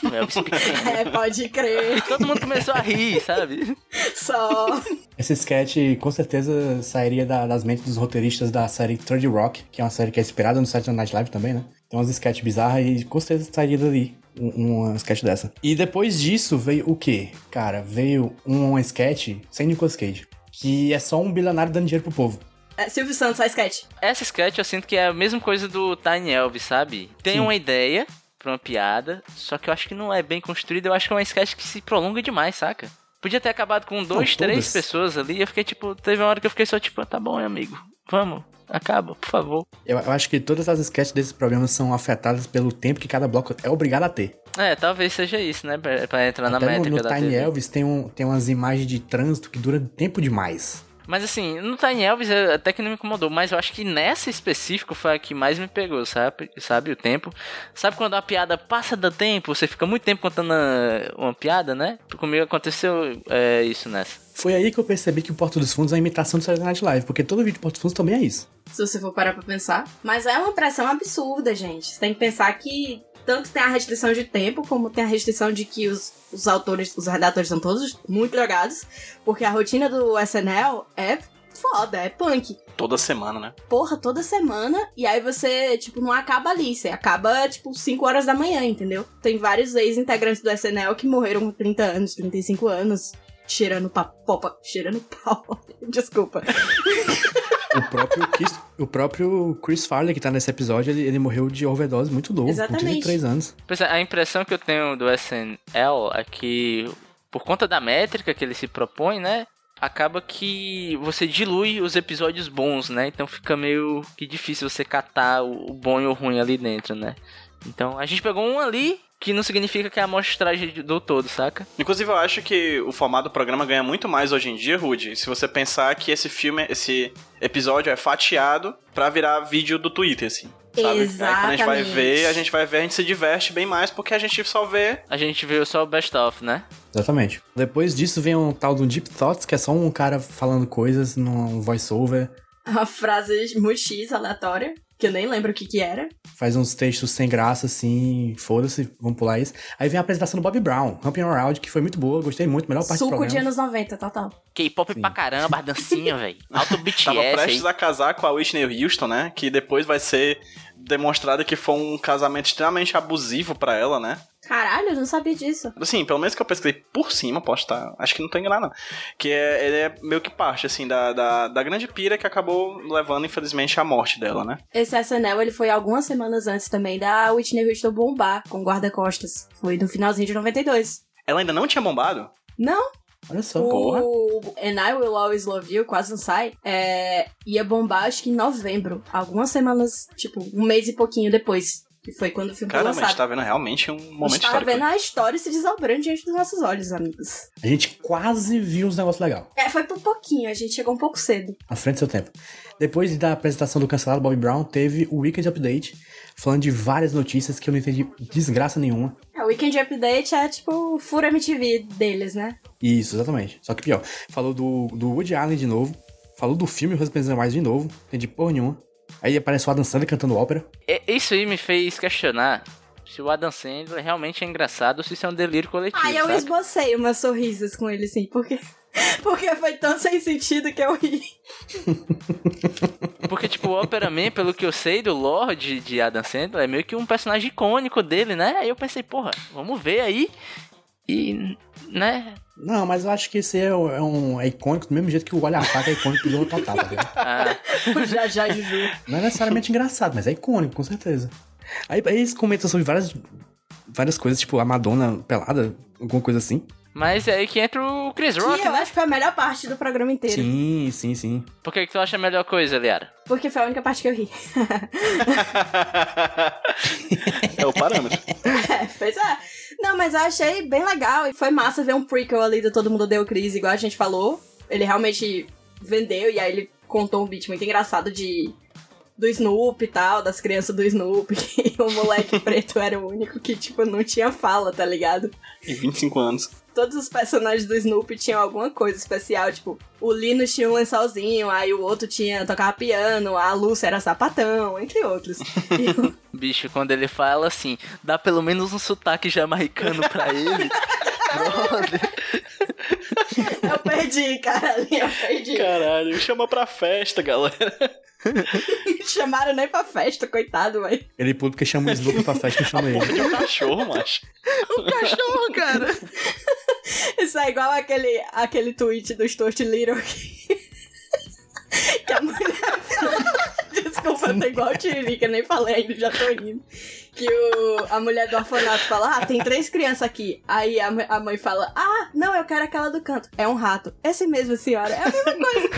Pequeno. (laughs) é, pode crer. E todo mundo começou a rir, sabe? Só. Esse sketch com certeza sairia da- das mentes dos roteiristas da série Third Rock, que é uma série que é inspirada no Saturday Night Live também, né? Tem umas sketches bizarras e com certeza sairia dali um- sketch dessa. E depois disso veio o quê? Cara, veio um sketch sem Nicolas Cage, que é só um bilionário dando dinheiro pro povo. É, Silvio Santos, a sketch. Essa sketch eu sinto que é a mesma coisa do Tiny Elvis, sabe? Tem Sim. uma ideia pra uma piada, só que eu acho que não é bem construída. Eu acho que é uma sketch que se prolonga demais, saca? Podia ter acabado com dois, três todas. pessoas ali. Eu fiquei tipo, teve uma hora que eu fiquei só tipo, tá bom, meu amigo, vamos, acaba, por favor. Eu, eu acho que todas as sketches desse programa são afetadas pelo tempo que cada bloco é obrigado a ter. É, talvez seja isso, né? Pra, pra entrar na Até no, métrica no da Tiny TV. Elvis tem, um, tem umas imagens de trânsito que duram tempo demais. Mas assim, no Tiny Elvis eh, até que não me incomodou, mas eu acho que nessa específico foi a que mais me pegou, sabe? Sabe o tempo. Sabe quando a piada passa do tempo, você fica muito tempo contando a- uma piada, né? Comigo aconteceu é, isso nessa. Foi aí que eu percebi que o Porto dos Fundos é uma imitação do Saturday Night Live, porque todo vídeo do Porto dos Fundos também é isso. Se você for parar pra pensar. Mas é uma pressão absurda, gente. Você tem que pensar que tanto tem a restrição de tempo, como tem a restrição de que os, os autores, os redatores são todos muito drogados. Porque a rotina do SNL é foda, é punk. Toda semana, né? Porra, toda semana. E aí você, tipo, não acaba ali. Você acaba, tipo, 5 horas da manhã, entendeu? Tem vários ex-integrantes do SNL que morreram com 30 anos, 35 anos. Cheirando pa popa, cheirando pau. (laughs) Desculpa. O próprio Chris, o próprio Chris Farley, que tá nesse episódio, ele, ele morreu de overdose muito novo, com Exatamente. 33 anos. Pois é, a impressão que eu tenho do SNL é que, por conta da métrica que ele se propõe, né? Acaba que você dilui os episódios bons, né? Então fica meio que difícil você catar o o bom e o ruim ali dentro, né? Então a gente pegou um ali que não significa que é a amostragem do todo, saca? Inclusive, eu acho que o formato do programa ganha muito mais hoje em dia, Rude, se você pensar que esse filme, esse episódio é fatiado pra virar vídeo do Twitter, assim. Sabe? Aí quando a gente vai Exatamente. ver, a gente vai ver, a gente se diverte bem mais, porque a gente só vê. A gente viu só o best of, né? Exatamente. Depois disso vem um tal do Deep Thoughts, que é só um cara falando coisas num voice-over. (laughs) Uma frase muito X, aleatória, que eu nem lembro o que que era. Faz uns textos sem graça, assim, foda-se, vamos pular isso. Aí vem a apresentação do Bob Brown, Humping Around, que foi muito boa, gostei muito, melhor parte do Suco programa. de anos 90, total. K-pop pra caramba, dancinha, velho. Alto (laughs) BTS Tava aí. prestes a casar com a Whitney Houston, né? Que depois vai ser demonstrado que foi um casamento extremamente abusivo pra ela, né? Caralho, eu não sabia disso. Assim, pelo menos que eu pesquisei por cima, posso estar. Acho que não tô enganado, não. Que é, ele é meio que parte, assim, da, da, da grande pira que acabou levando, infelizmente, à morte dela, né? Esse SNL, ele foi algumas semanas antes também da Whitney Houston bombar com guarda-costas. Foi no finalzinho de 92. Ela ainda não tinha bombado? Não, Olha só. Porra. o And I Will Always Love You, quase não sai, é, ia bombar acho que em novembro. Algumas semanas, tipo, um mês e pouquinho depois. Que foi quando o filme foi Caramba, a gente lançado. tá vendo realmente um A gente momento tava histórico. vendo a história se desdobrando diante dos nossos olhos, amigos. A gente quase viu uns negócios legais. É, foi por pouquinho, a gente chegou um pouco cedo. À frente do seu tempo. Depois da apresentação do cancelado Bob Brown, teve o Weekend Update, falando de várias notícias que eu não entendi desgraça nenhuma. É, o Weekend Update é tipo o Fura MTV deles, né? Isso, exatamente. Só que pior. Falou do, do Woody Allen de novo. Falou do filme Husbands and Wives de novo. Entendi porra nenhuma. Aí aparece o Adam Sandler cantando ópera. E- Isso aí me fez questionar se o Adam Sandler realmente é engraçado ou se isso é um delírio coletivo, Aí eu saca? esbocei umas sorrisos com ele, assim, porque... (laughs) Porque foi tão sem sentido que eu ri. (laughs) Porque, tipo, o Opera Man, pelo que eu sei do lore de, de Adam Sandler, é meio que um personagem icônico dele, né? Aí eu pensei, porra, vamos ver aí. E, né? Não, mas eu acho que esse é, um- é um é icônico do mesmo jeito que o Olha a Faca é icônico do Zorro Total, tá? Ah, O (laughs) Já Já Juju. Não é necessariamente engraçado, mas é icônico, com certeza. Aí, aí eles comentam sobre várias, várias coisas, tipo a Madonna pelada, alguma coisa assim. mas é aí que entra o Chris Rock, Que eu né? acho que foi a melhor parte do programa inteiro. Sim, sim, sim. Por que, que tu acha a melhor coisa, Liara? Porque foi a única parte que eu ri. (laughs) (laughs) é o parâmetro. É, pois é. Não, mas eu achei bem legal. E foi massa ver um prequel ali do Todo Mundo Deu Crise, igual a gente falou. Ele realmente vendeu e aí ele contou um beat muito engraçado de do Snoop e tal, das crianças do Snoop, (laughs) que o moleque preto era o único que, tipo, não tinha fala, tá ligado? Em 25 anos. Todos os personagens do Snoop tinham alguma coisa especial, tipo, o Linus tinha um lençolzinho, aí o outro tinha, tocava piano, a Lúcia era sapatão, entre outros. E (laughs) o- Bicho, quando ele fala assim, dá pelo menos um sotaque jamaicano pra ele. Eu perdi, cara, ali eu perdi. Caralho, chama pra festa, galera. (laughs) Chamaram nem pra festa, coitado, velho. Ele pula porque chama o Snoopy pra festa e chama ele. De um cachorro, macho. (laughs) Um cachorro, cara. (laughs) Isso é igual aquele, aquele tweet do Stuart Little que, (laughs) que a mulher. Desculpa, eu tô igual o Tiririca, nem falei ainda, já tô rindo. Que o, a mulher do orfanato fala: Ah, tem três crianças aqui. Aí a, a mãe fala: Ah, não, eu quero aquela do canto. É um rato. Esse mesmo, senhora. É a mesma coisa.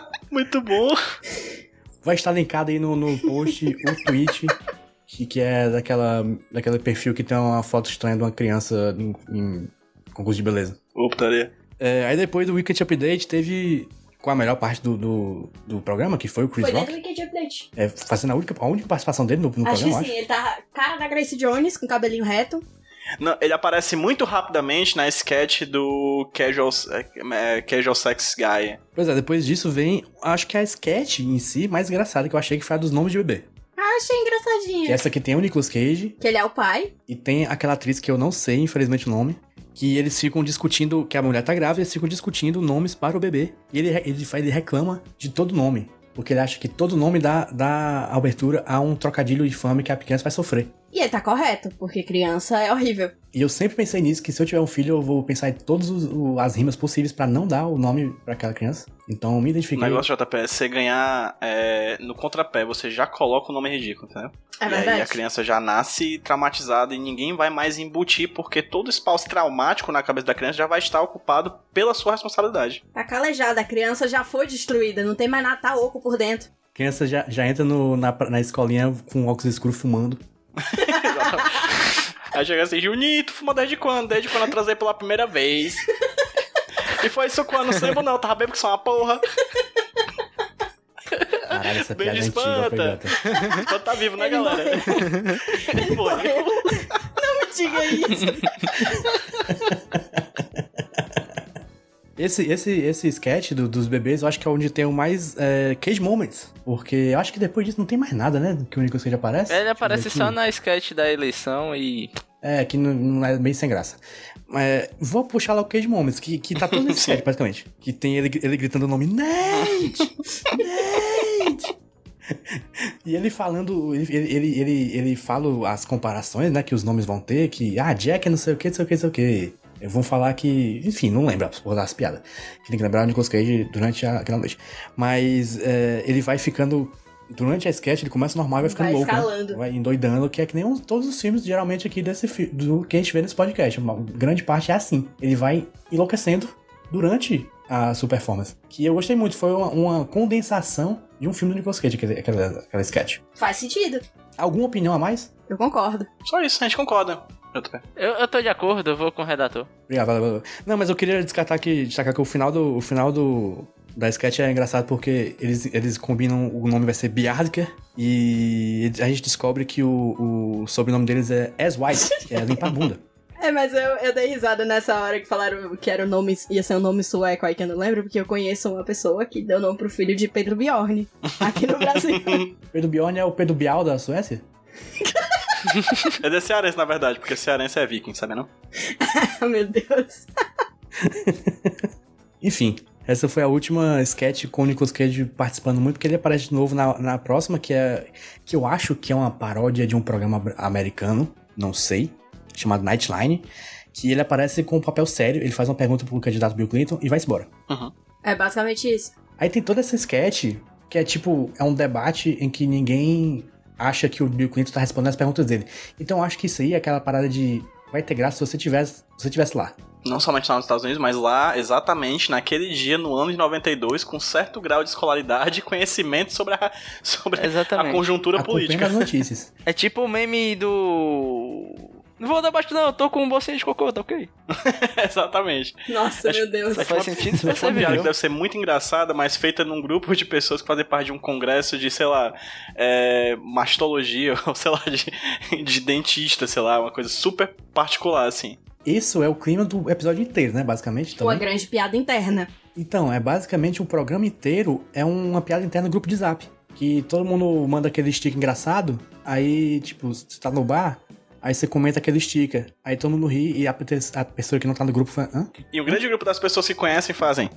(laughs) Muito bom. Vai estar linkado aí no, no post o tweet, que, que é daquela, daquele perfil que tem uma foto estranha de uma criança em, em concurso de beleza. Ô, putaria. É, aí depois do Weekend Update teve com a melhor parte do, do, do programa, que foi o Chris Foi dentro Rock. do Weekend Update. É, fazendo a única, a única participação dele no, no Acho que programa, eu sim, acho. ele tá cara da Grace Jones, com cabelinho reto. Não, ele aparece muito rapidamente na sketch do Casual, é, é, Casual Sex Guy. Pois é, depois disso vem, acho que a sketch em si mais engraçada que eu achei que foi a dos nomes de bebê. Ah, achei engraçadinho. Que essa aqui tem o Nicolas Cage Que ele é o pai. e tem aquela atriz que eu não sei, infelizmente, o nome. Que eles ficam discutindo, que a mulher tá grávida, eles ficam discutindo nomes para o bebê. E ele, ele, ele reclama de todo nome. Porque ele acha que todo nome dá, dá abertura a um trocadilho infame que a criança vai sofrer. E ele tá correto, porque criança é horrível. E eu sempre pensei nisso, que se eu tiver um filho, eu vou pensar em todas as rimas possíveis pra não dar o nome pra aquela criança. Então eu me O identifiquei. negócio JP é você ganhar é, no contrapé, você já coloca o nome ridículo, entendeu? É e aí verdade. a criança já nasce traumatizada e ninguém vai mais embutir, porque todo espaço traumático na cabeça da criança já vai estar ocupado pela sua responsabilidade. Tá calejada, a criança já foi destruída, não tem mais nada, tá oco por dentro. A criança já, já entra no- na, na escolinha com óculos escuros fumando. Aí chega assim, Juninho, tu fuma desde quando? Desde quando eu transei pela primeira vez. e foi isso quando? Não lembro não, tava bêbado que sou uma porra. Caralho, essa Beijo, piada é antiga, foi espanta. Quando tá vivo, né, Ele galera? Ele morreu. Não me diga isso. (laughs) Esse, esse, esse sketch do- dos bebês, eu acho que é onde tem o mais é, Cage Moments. Porque eu acho que depois disso não tem mais nada, né? Que o Nicolas Cage aparece. Ele aparece ver só na sketch da eleição e. É, que não, não é bem sem graça. É, vou puxar lá o Cage Moments, que, que tá todo nesse (laughs) sketch, praticamente. Que tem ele, ele gritando o nome Nate! Nate! E ele falando, ele, ele, ele, ele, ele fala as comparações, né, que os nomes vão ter, que, ah, Jack é não sei o que, não sei o que, não sei o que. Vão falar que, enfim, não lembra, por das piadas. Que tem que lembrar o Nicolas Cage durante a, aquela noite. Mas é, ele vai ficando, durante a sketch, ele começa normal e vai ficando Vai louco. né? escalando. Vai endoidando, que é que nem os- todos os filmes, geralmente, aqui desse do que a gente vê nesse podcast. Uma grande parte é assim. Ele vai enlouquecendo durante a sua performance. Que eu gostei muito, foi uma, uma condensação de um filme do Nicolas Cage, aquele, aquela, aquela sketch. Faz sentido. Alguma opinião a mais? Eu concordo. Só isso, a gente concorda. Eu, eu tô de acordo, eu vou com o redator. Obrigado, valeu, valeu. Não, mas eu queria descartar que, destacar que o final do, o final do, da sketch é engraçado porque eles, eles combinam, o nome vai ser Biardiker, e a gente descobre que o, o sobrenome deles é As White, que é limpar a bunda. (laughs) É, mas eu, eu dei risada nessa hora que falaram que era o nome, ia ser um nome sueco aí que eu não lembro, porque eu conheço uma pessoa que deu nome pro filho de Pedro Bjorn, aqui no (laughs) Brasil. Pedro Bjorn é o Pedro Bial da Suécia? (laughs) É de cearense, na verdade, porque cearense é viking, sabe não? (laughs) Meu Deus. (laughs) Enfim, essa foi a última sketch com o Nicolas Cage participando muito, porque ele aparece de novo na, na próxima, que é. que eu acho que é uma paródia de um programa americano, não sei, chamado Nightline. Que ele aparece com um papel sério, ele faz uma pergunta pro candidato Bill Clinton e vai-se embora. Uhum. É basicamente isso. Aí tem toda essa sketch, que é tipo, é um debate em que ninguém acha que o Bill Clinton tá respondendo as perguntas dele. Então eu acho que isso aí é aquela parada de. Vai ter graça se você tivesse, se você tivesse lá. Não somente lá nos Estados Unidos, mas lá, exatamente naquele dia, no ano de 92, com certo grau de escolaridade e conhecimento sobre a, sobre a Exatamente. conjuntura Acompanhando política. as notícias. É tipo o meme do. Não vou dar baixo, não, eu tô com um bolsinho de cocô, tá ok? (laughs) exatamente. Nossa, Acho- meu Deus. Acho Faz uma- sentido se você uma que deve ser muito engraçada, mas feita num grupo de pessoas que fazem parte de um congresso de, sei lá, é, mastologia, (laughs) ou sei lá, de, de dentista, sei lá, uma coisa super particular, assim. Isso é o clima do episódio inteiro, né? Basicamente. Uma Também. grande piada interna. Então, é basicamente o programa inteiro é uma piada interna do grupo de zap. Que todo mundo manda aquele sticker engraçado, aí, tipo, você tá no bar, aí você comenta aquele sticker. Aí todo mundo ri e a, a pessoa que não tá no grupo fala, hã? E um grande grupo das pessoas que conhecem fazem.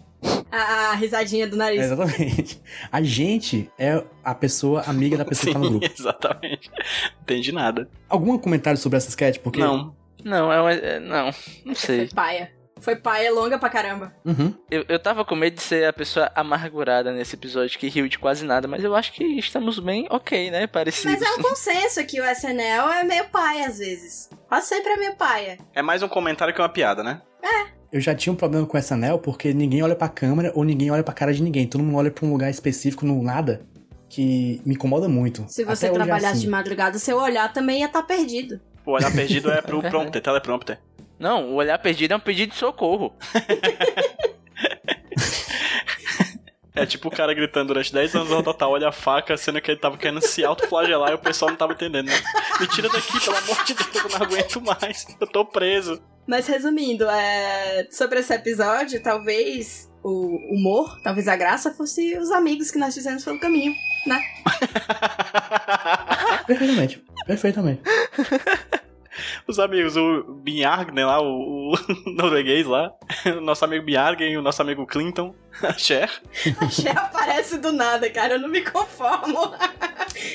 A, a risadinha do nariz. É, exatamente. A gente é a pessoa amiga da pessoa que tá no grupo. (laughs) exatamente. Entendi nada. Algum comentário sobre essa sketch? Porque... Não. Não, é uma. é- Não, não sei. paia. Foi paia longa pra caramba. Uhum. Eu, eu tava com medo de ser a pessoa amargurada nesse episódio que riu de quase nada, mas eu acho que estamos bem ok, né? Parecidos. Mas é um consenso que o SNL é meio paia às vezes. Quase sempre é meio paia. É mais um comentário que uma piada, né? Eu já tinha um problema com essa anel porque ninguém olha pra câmera ou ninguém olha pra cara de ninguém. Todo mundo olha pra um lugar específico no nada que me incomoda muito. Se você Até é trabalhasse assim. de madrugada, seu olhar também ia estar perdido. O olhar perdido é pro (laughs) prompter, teleprompter. Não, o olhar perdido é um pedido de socorro. (laughs) É tipo o cara gritando durante 10 anos no total, olha a faca, sendo que ele tava querendo se autoflagelar e o pessoal não tava entendendo, né? Me tira daqui, pelo amor de Deus, eu não aguento mais. Eu tô preso. Mas resumindo, é... sobre esse episódio, talvez o humor, talvez a graça fosse os amigos que nós fizemos pelo caminho, né? Perfeitamente. Perfeitamente. (laughs) (laughs) Os amigos, o Binargnen lá, o, o (laughs) norueguês lá, o (laughs) nosso amigo Binargen, o nosso amigo Clinton, a Cher. A Cher aparece do nada, cara, eu não me conformo.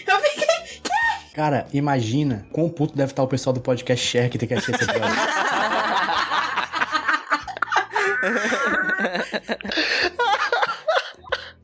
Eu fiquei... Cara, imagina quão puto deve estar o pessoal do podcast Share que tem que assistir esse episódio.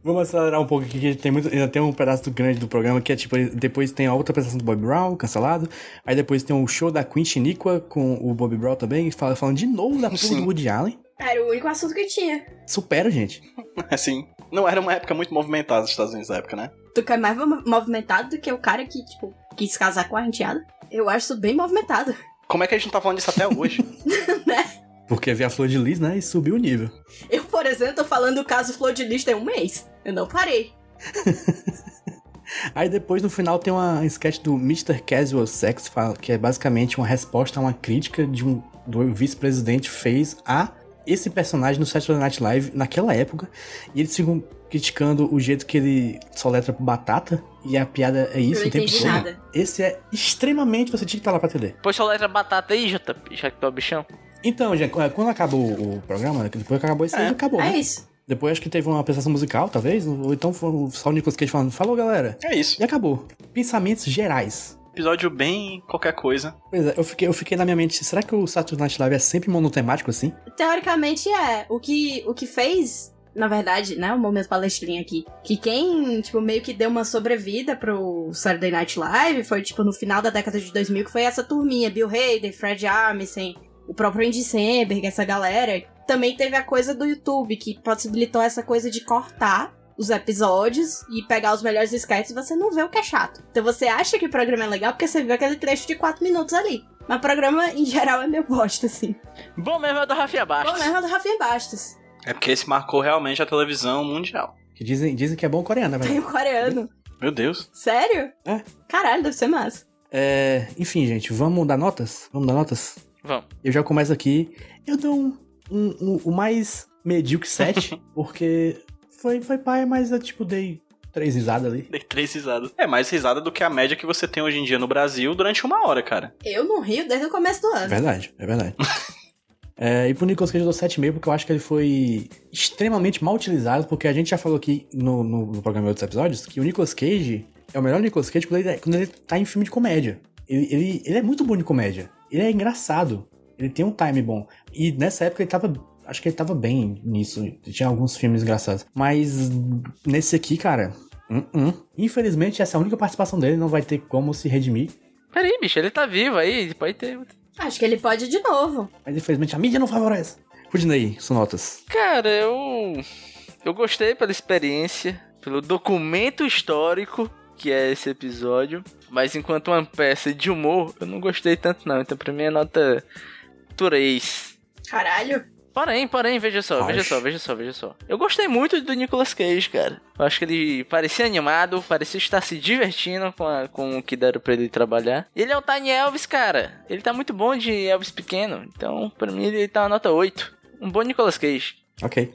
Vamos acelerar um pouco aqui, que tem muito, ainda tem um pedaço grande do programa que é tipo, depois tem a outra apresentação do Bob Brown, cancelado, aí depois tem o show da Queen Chiniqua com o Bob Brown também, fala- falando de novo da porra do Woody Allen. Era o único assunto que tinha. Supera, gente. (laughs) Assim, não era uma época muito movimentada nos Estados Unidos na época, né? Tu que é mais mo- movimentado do que o cara que, tipo, quis casar com a enteada. Eu acho isso bem movimentado. Como é que a gente não tá falando disso até hoje? (laughs) Porque veio a Flor de Lis, né, e subiu o nível. Eu, por exemplo, tô falando do caso Flor de Lista em um mês. Eu não parei. (laughs) Aí depois no final tem uma sketch do Mr. Casual Sex, que é basicamente uma resposta a uma crítica de um do vice-presidente fez a esse personagem no Saturday Night Live naquela época. E eles ficam criticando o jeito que ele soletra batata. E a piada é isso eu o tempo todo. nada. Esse é extremamente. Você tinha que estar lá pra entender. Pois só letra batata aí, JP, já que tu é o bichão. Então, gente, quando acabou o programa, depois que acabou aí, É. acabou. É né? isso. Depois acho que teve uma apresentação musical, talvez. Ou então foi só o Nicolas Cage falando: Falou, galera. É isso. E acabou. Pensamentos gerais. Episódio bem qualquer coisa. Pois é, eu fiquei, eu fiquei na minha mente, será que o Saturday Night Live é sempre monotemático assim? Teoricamente é. O que, o que fez, na verdade, né? O momento palestrinha aqui. Que quem, tipo, meio que deu uma sobrevida pro Saturday Night Live foi, tipo, no final da década de 2000, que foi essa turminha. Bill Hader, Fred Armisen, o próprio Andy Samberg, essa galera. Também teve a coisa do YouTube, que possibilitou essa coisa de cortar os episódios e pegar os melhores sketches e você não vê o que é chato. Então você acha que o programa é legal porque você viu aquele trecho de 4 minutos ali. Mas o programa, em geral, é meio bosta, assim. Bom mesmo é o do Rafinha Bom Bastos. mesmo é do Rafinha Bastos. É porque esse marcou realmente a televisão mundial. Que dizem, dizem que é bom coreano, Tem velho. o coreano. Meu Deus. Sério? É. Caralho, deve ser massa. É, enfim, gente, vamos dar notas? Vamos dar notas? Vamos. Eu já começo aqui. Eu dou um, um, um- o mais medíocre 7, (laughs) porque foi, foi pai, mas eu tipo dei três risadas ali. Dei três risadas. É mais risada do que a média que você tem hoje em dia no Brasil durante uma hora, cara. Eu não rio desde o começo do É ano. verdade, é verdade. (laughs) É, e pro Nicolas Cage eu dou 7,5 porque eu acho que ele foi extremamente mal utilizado, porque a gente já falou aqui no, no, no programa de outros episódios que o Nicolas Cage é o melhor Nicolas Cage quando ele, quando ele tá em filme de comédia. Ele, ele, ele é muito bom de comédia. Ele é engraçado. Ele tem um time bom. E nessa época ele tava. Acho que ele tava bem nisso. Tinha alguns filmes engraçados. Mas nesse aqui, cara. hum, hum. Infelizmente, essa é a única participação dele. Não vai ter como se redimir. Peraí, bicho, ele tá vivo aí, pode ter. Acho que ele pode de novo. Mas infelizmente a mídia não favorece. Rudinei, são notas. Cara, eu. Eu gostei pela experiência, pelo documento histórico que é esse episódio. Mas enquanto uma peça de humor, eu não gostei tanto não. Então pra mim é nota 3. Caralho. Porém, porém, veja só, veja Acho. só, veja só, veja só. Eu gostei muito do Nicolas Cage, cara. Eu acho que ele parecia animado, parecia estar se divertindo com, a- com o que deram pra ele trabalhar. E ele é o Tiny Elvis, cara. Ele tá muito bom de Elvis pequeno. Então, pra mim, ele tá uma nota 8. Um bom Nicolas Cage. Ok.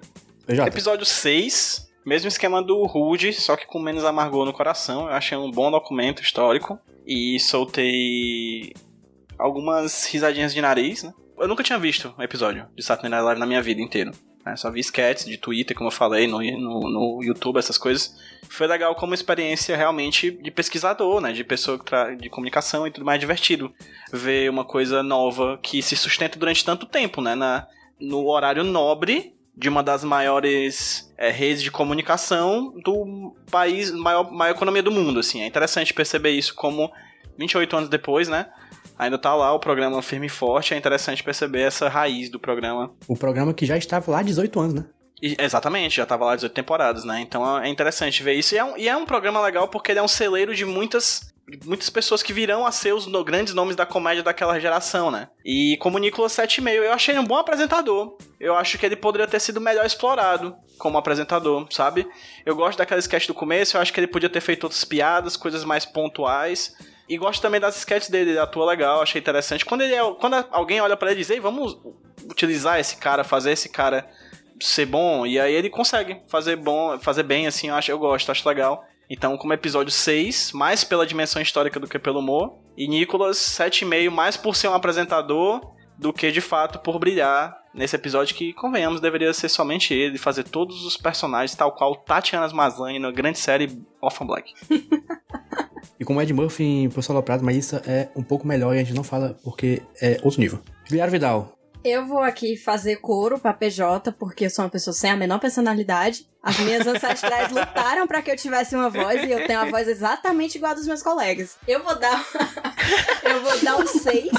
Episódio 6, mesmo esquema do Rude, só que com menos amargor no coração. Eu achei um bom documento histórico. E soltei algumas risadinhas de nariz, né? Eu nunca tinha visto um episódio de Saturday Night Live na minha vida inteira. né? Só vi sketches de Twitter, como eu falei, no, no, no YouTube, essas coisas. Foi legal como experiência realmente de pesquisador, né? De pessoa de comunicação e tudo mais divertido. Ver uma coisa nova que se sustenta durante tanto tempo, né? Na, no horário nobre de uma das maiores é, redes de comunicação do país, maior, maior economia do mundo, assim. É interessante perceber isso como 28 anos depois, né? Ainda tá lá o programa firme e forte, é interessante perceber essa raiz do programa. O programa que já estava lá há 18 anos, né? E- exatamente, já tava lá 18 temporadas, né? Então é interessante ver isso. E é, um, e é um programa legal porque ele é um celeiro de muitas muitas pessoas que virão a ser os no- grandes nomes da comédia daquela geração, né? E como o Nicolas 7,5, eu achei um bom apresentador. Eu acho que ele poderia ter sido melhor explorado como apresentador, sabe? Eu gosto daquela sketch do começo, eu acho que ele podia ter feito outras piadas, coisas mais pontuais. E gosto também das sketches dele, ele atua legal, achei interessante. Quando, ele é, quando alguém olha pra ele e diz, ei, vamos utilizar esse cara, fazer esse cara ser bom, e aí ele consegue fazer bom, fazer bem, assim, eu, acho, eu gosto, acho legal. Então, como episódio 6, mais pela dimensão histórica do que pelo humor, e Nicolas 7,5, mais por ser um apresentador do que de fato por brilhar nesse episódio que, convenhamos, deveria ser somente ele, fazer todos os personagens, tal qual Tatiana Maslany na grande série Orphan Black. (laughs) E como Ed Murphy em Professor Aloprado, mas isso é um pouco melhor e a gente não fala porque é outro nível. Liara Vidal. Eu vou aqui fazer coro pra PJ, porque eu sou uma pessoa sem a menor personalidade. As minhas ancestrais (laughs) lutaram pra que eu tivesse uma voz e eu tenho uma voz exatamente igual a dos meus colegas. Eu vou dar. (laughs) eu vou dar um 6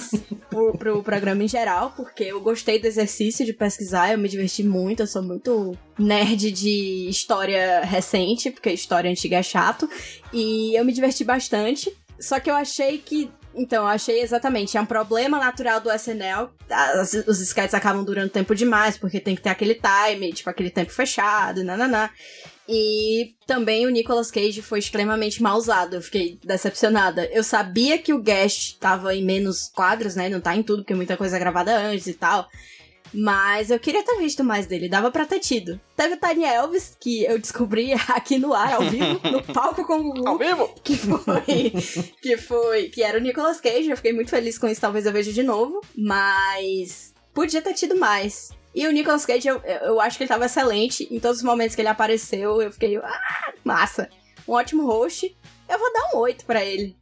pro, pro programa em geral, porque eu gostei do exercício de pesquisar, eu me diverti muito, eu sou muito nerd de história recente, porque história antiga é chato. E eu me diverti bastante. Só que eu achei que então, eu achei exatamente. É um problema natural do SNL. As, os sketches acabam durando tempo demais, porque tem que ter aquele time, tipo, aquele tempo fechado, nananá. E também o Nicolas Cage foi extremamente mal usado. Eu fiquei decepcionada. Eu sabia que o Guest tava em menos quadros, né? Não tá em tudo, porque muita coisa é gravada antes e tal. Mas eu queria ter visto mais dele, dava pra ter tido. Teve o Tiny Elvis, que eu descobri (laughs) aqui no ar, ao vivo, no palco com o Gugu. Ao vivo? Que foi. que foi. Que era o Nicolas Cage. Eu fiquei muito feliz com isso, talvez eu veja de novo. Mas. Podia ter tido mais. E o Nicolas Cage, eu, eu acho que ele tava excelente. Em todos os momentos que ele apareceu, eu fiquei. Ah, massa. Um ótimo host. Eu vou dar um 8 pra ele.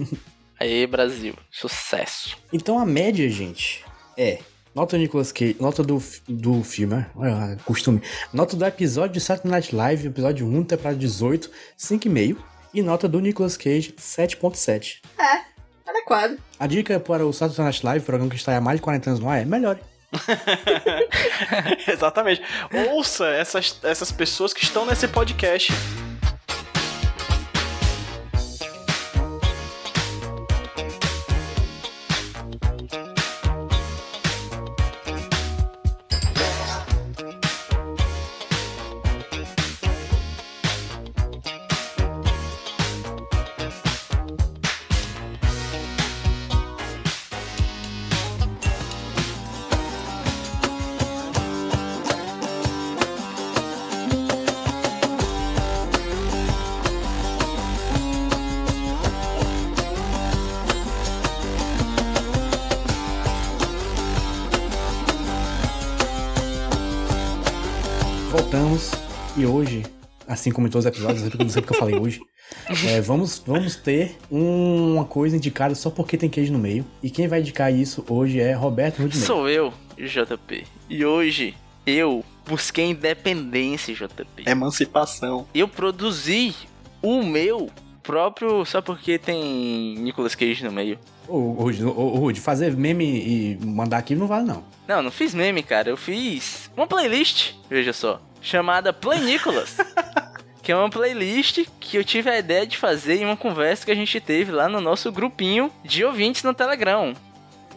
(laughs) Aí, Brasil. Sucesso. Então a média, gente, é Nota do Nicolas Cage, nota do, do filme, né? Olha, costume. Nota do episódio de Saturday Night Live, episódio 1, temporada 18, 5,5. E nota do Nicolas Cage, 7,7. É, adequado. A dica para o Saturday Night Live, programa que está há mais de 40 anos no ar, é melhore. (laughs) Exatamente. Ouça essas, essas pessoas que estão nesse podcast. Todos os episódios, eu não sei porque eu falei hoje, é, vamos, vamos ter uma coisa indicada só porque tem queijo no meio. E quem vai indicar isso hoje é Roberto Rudinei. Sou eu, JP. E hoje eu busquei independência, JP. Emancipação. Eu produzi o meu próprio só porque tem Nicolas Cage no meio. Ô, Rude, ô, ô, Rude, fazer meme e mandar aqui não vale, não. Não, não fiz meme, cara. Eu fiz uma playlist, veja só, chamada Play Nicolas. (laughs) que é uma playlist que eu tive a ideia de fazer em uma conversa que a gente teve lá no nosso grupinho de ouvintes no Telegram.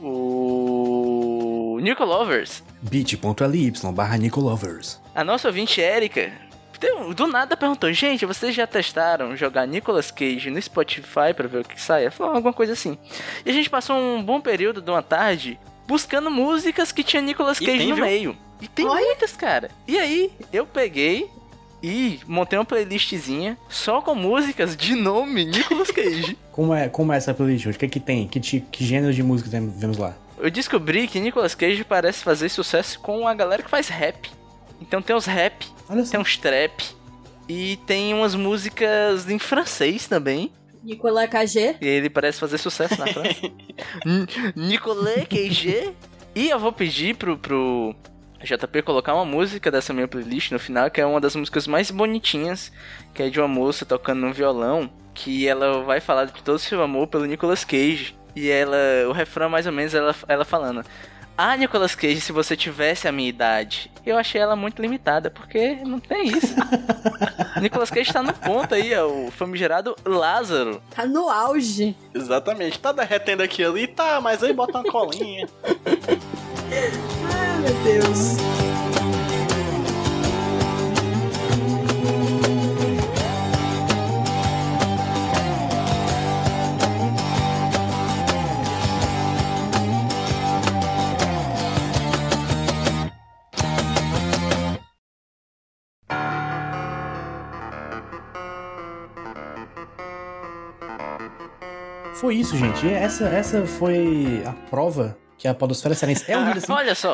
O Nicolovers. bit.ly barra Nicolovers. A nossa ouvinte Érica deu- do nada perguntou: Gente, vocês já testaram jogar Nicolas Cage no Spotify pra ver o que sai? Ela falou alguma coisa assim. E a gente passou um bom período de uma tarde buscando músicas que tinha Nicolas Cage tem, no viu? meio. E tem muitas, cara. E aí, eu peguei e montei uma playlistzinha só com músicas de nome Nicolas Cage. (laughs) Como é, como é essa playlist hoje? O que é que tem? Que, ti- que gênero de música tem- vemos lá? Eu descobri que Nicolas Cage parece fazer sucesso com a galera que faz rap. Então tem os rap, tem uns trap e tem umas músicas em francês também. Nicolas KG. E ele parece fazer sucesso na França. (laughs) Nicolas Cage. E eu vou pedir pro, pro JP colocar uma música dessa minha playlist no final, que é uma das músicas mais bonitinhas, que é de uma moça tocando no violão, que ela vai falar de todo o seu amor pelo Nicolas Cage. E ela, o refrão é mais ou menos ela, ela falando: Ah, Nicolas Cage, se você tivesse a minha idade. Eu achei ela muito limitada, porque não tem isso. (laughs) Nicolas Cage tá no ponto aí, é o famigerado Lázaro. Tá no auge. Exatamente. Tá derretendo aqui ali, tá, mas aí bota uma colinha. (laughs) Meu Deus. Foi isso, gente. Essa, essa foi a prova que a podosfera cearense é (laughs) unida assim. Olha só,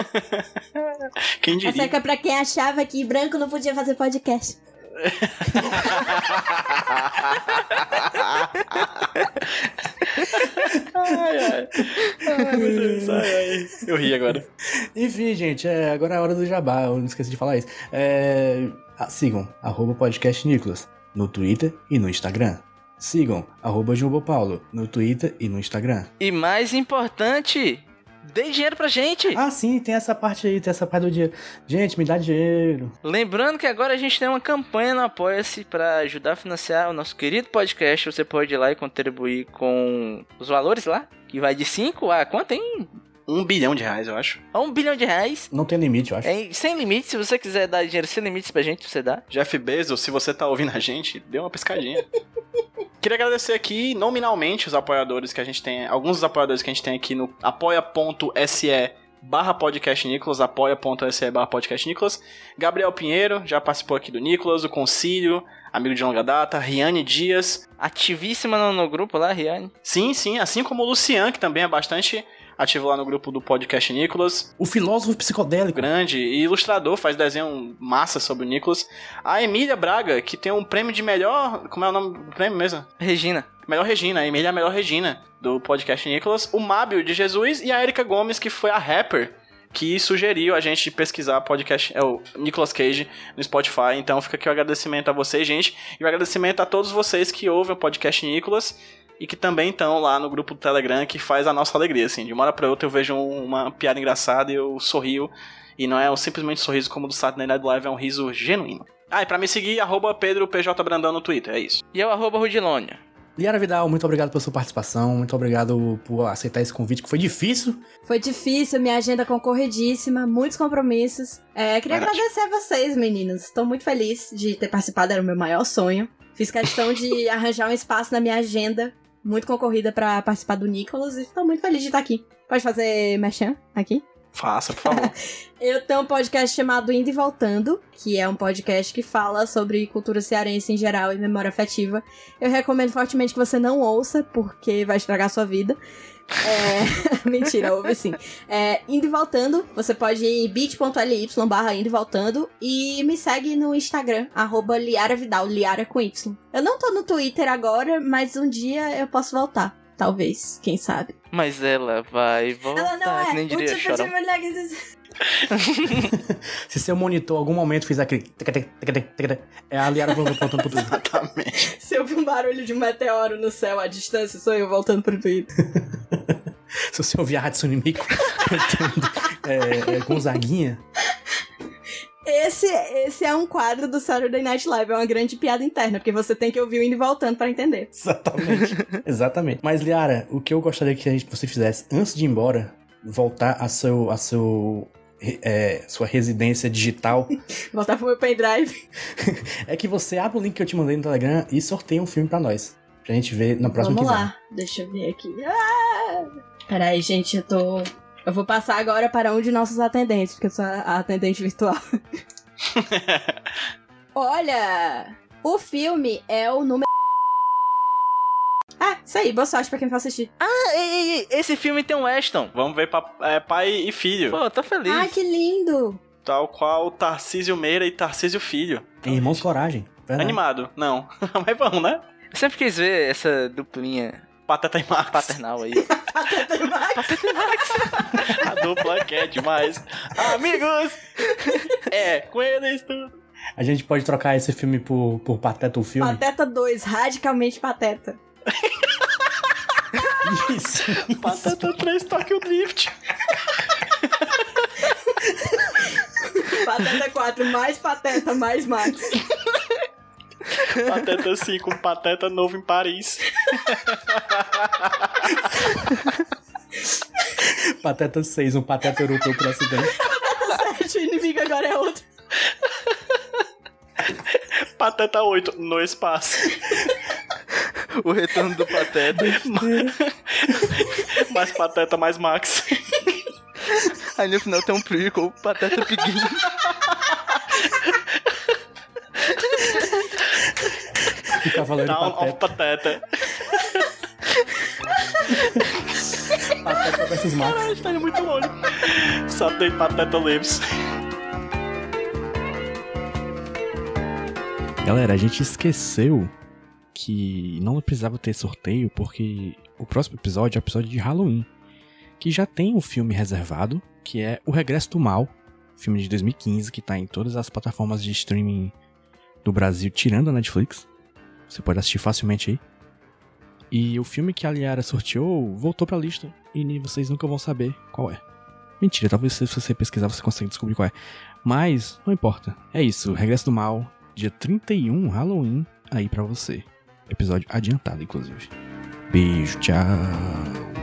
Quem Essa diria? é pra quem achava que branco não podia fazer podcast. ai, ai. Ai, meu Deus. Ai, ai. Eu ri agora. Enfim, gente, é, agora é a hora do jabá, eu não esqueci de falar isso. É, ah, sigam, arroba podcast Nicolas, no Twitter e no Instagram. Sigam, arroba Jumbo Paulo, no Twitter e no Instagram. E mais importante, dê dinheiro pra gente. Ah, sim, tem essa parte aí, tem essa parte do dia. Gente, me dá dinheiro. Lembrando que agora a gente tem uma campanha no Apoia-se para ajudar a financiar o nosso querido podcast. Você pode ir lá e contribuir com os valores lá, que vai de 5 a quanto, hein? Um bilhão de reais, eu acho. A um bilhão de reais. Não tem limite, eu acho. É, sem limite, se você quiser dar dinheiro sem limites pra gente, você dá. Jeff Bezos, se você tá ouvindo a gente, dê uma piscadinha. (laughs) Queria agradecer aqui nominalmente os apoiadores que a gente tem, alguns dos apoiadores que a gente tem aqui no apoia.se barra podcast Nicolas, apoia.se barra podcast Nicolas. Gabriel Pinheiro, já participou aqui do Nicolas, o Concílio, amigo de longa data, Riane Dias. Ativíssima no, no grupo lá, Riane. Sim, sim, assim como o Lucian, que também é bastante ativo lá no grupo do podcast Nicolas. O filósofo psicodélico. Grande e ilustrador, faz desenho massa sobre o Nicolas. A Emília Braga, que tem um prêmio de melhor. Como é o nome do prêmio mesmo? Regina. Melhor Regina, a Emília é a melhor Regina do podcast Nicolas. O Mábio de Jesus e a Erika Gomes, que foi a rapper que sugeriu a gente pesquisar podcast, é o Nicolas Cage no Spotify. Então fica aqui o agradecimento a vocês, gente, e o agradecimento a todos vocês que ouvem o podcast Nicolas e que também estão lá no grupo do Telegram que faz a nossa alegria, assim. De uma hora pra outra eu vejo um- uma piada engraçada e eu sorrio. E não é um simplesmente sorriso como o do Saturday Night Live, é um riso genuíno. Ah, e pra me seguir, arroba Pedro PJ Brandão no Twitter, é isso. E eu, arroba Rudilônia. Liara Vidal, muito obrigado pela sua participação, muito obrigado por aceitar esse convite, que foi difícil. Foi difícil, minha agenda concorridíssima, muitos compromissos. É, queria Verdade. agradecer a vocês, meninos. Estou muito feliz de ter participado, era o meu maior sonho. Fiz questão de (laughs) arranjar um espaço na minha agenda, muito concorrida pra participar do Nicolas, e estou muito feliz de estar aqui. Pode fazer merchan aqui? Faça, por favor. (laughs) Eu tenho um podcast chamado Indo e Voltando, que é um podcast que fala sobre cultura cearense em geral e memória afetiva. Eu recomendo fortemente que você não ouça, porque vai estragar a sua vida. É... (laughs) Mentira, ouve sim. É, indo e voltando, você pode ir em bit.ly barra indo e voltando e me segue no Instagram, arroba Liara Vidal, Liara com Y. Eu não tô no Twitter agora, mas um dia eu posso voltar. Talvez, quem sabe. Mas ela vai voltar, Ela não é que nem o diria tipo de mulher que... (laughs) Se seu monitor em algum momento fizer aquele. É a Liara voltando pro (laughs) Twitter. Exatamente. Se eu vi um barulho de um meteoro no céu à distância, sou eu voltando pro Twitter. (laughs) Se você ouvir a Hatsune Miku cantando é, é, Gonzaguinha, Esse, esse é um quadro do Saturday Night Live, é uma grande piada interna, porque você tem que ouvir o indo e voltando pra entender. Exatamente. (laughs) Exatamente. Mas, Liara, o que eu gostaria que a gente- você fizesse antes de ir embora, voltar a seu. A seu é, sua residência digital, (laughs) Voltar pro meu pendrive. (laughs) é que você abre o link que eu te mandei no Telegram e sorteia um filme pra nós. Pra gente ver na próxima Vamos quinzena. lá, deixa eu ver aqui. Ah! Peraí, gente, eu tô. Eu vou passar agora para um de nossos atendentes, porque eu sou a atendente virtual. (laughs) Olha! O filme é o número. Ah, isso aí, boa sorte pra quem for assistir. Ah, ei, ei, ei, esse filme tem um Weston. Vamos ver pa- é, pai e filho. Pô, tô feliz. Ai, que lindo! Tal qual Tarcísio Meira e Tarcísio Filho. Em Irmãos Coragem. Verdade. Animado. Não. (laughs) Mas vamos, né? Eu sempre quis ver essa duplinha Pateta e Max. paternal aí. (laughs) Pateta e Max. A dupla que é demais. Amigos! É, com eles tudo. A gente pode trocar esse filme por, por Pateta o filme? Pateta 2, radicalmente pateta. Isso. Pateta 3, Tokyo Drift. Pateta 4, mais pateta, mais Max. Pateta 5, um pateta novo em Paris. (laughs) Pateta 6, um Pateta europeu por acidente. 7, o inimigo agora é outro. Pateta 8, no espaço. o retorno do Pateta. Mais pateta, mais Max. Aí no final tem um prequel, Pateta Piguinho. O Cavaleiro Down of Pateta. Pateta. Versus Max. Caralho, tá indo muito longe. Saturday Pateta Lives. Galera, a gente esqueceu que não precisava ter sorteio porque o próximo episódio é o episódio de Halloween, que já tem um filme reservado, que é O Regresso do Mal, filme de 2015 que tá em todas as plataformas de streaming do Brasil, tirando a Netflix. Você pode assistir facilmente aí. E o filme que a Liara sorteou voltou pra lista e vocês nunca vão saber qual é. Mentira, talvez se você pesquisar você consiga descobrir qual é. Mas não importa. É isso, Regresso do Mal, dia 31, Halloween, aí pra você. Episódio adiantado, inclusive. Beijo, tchau.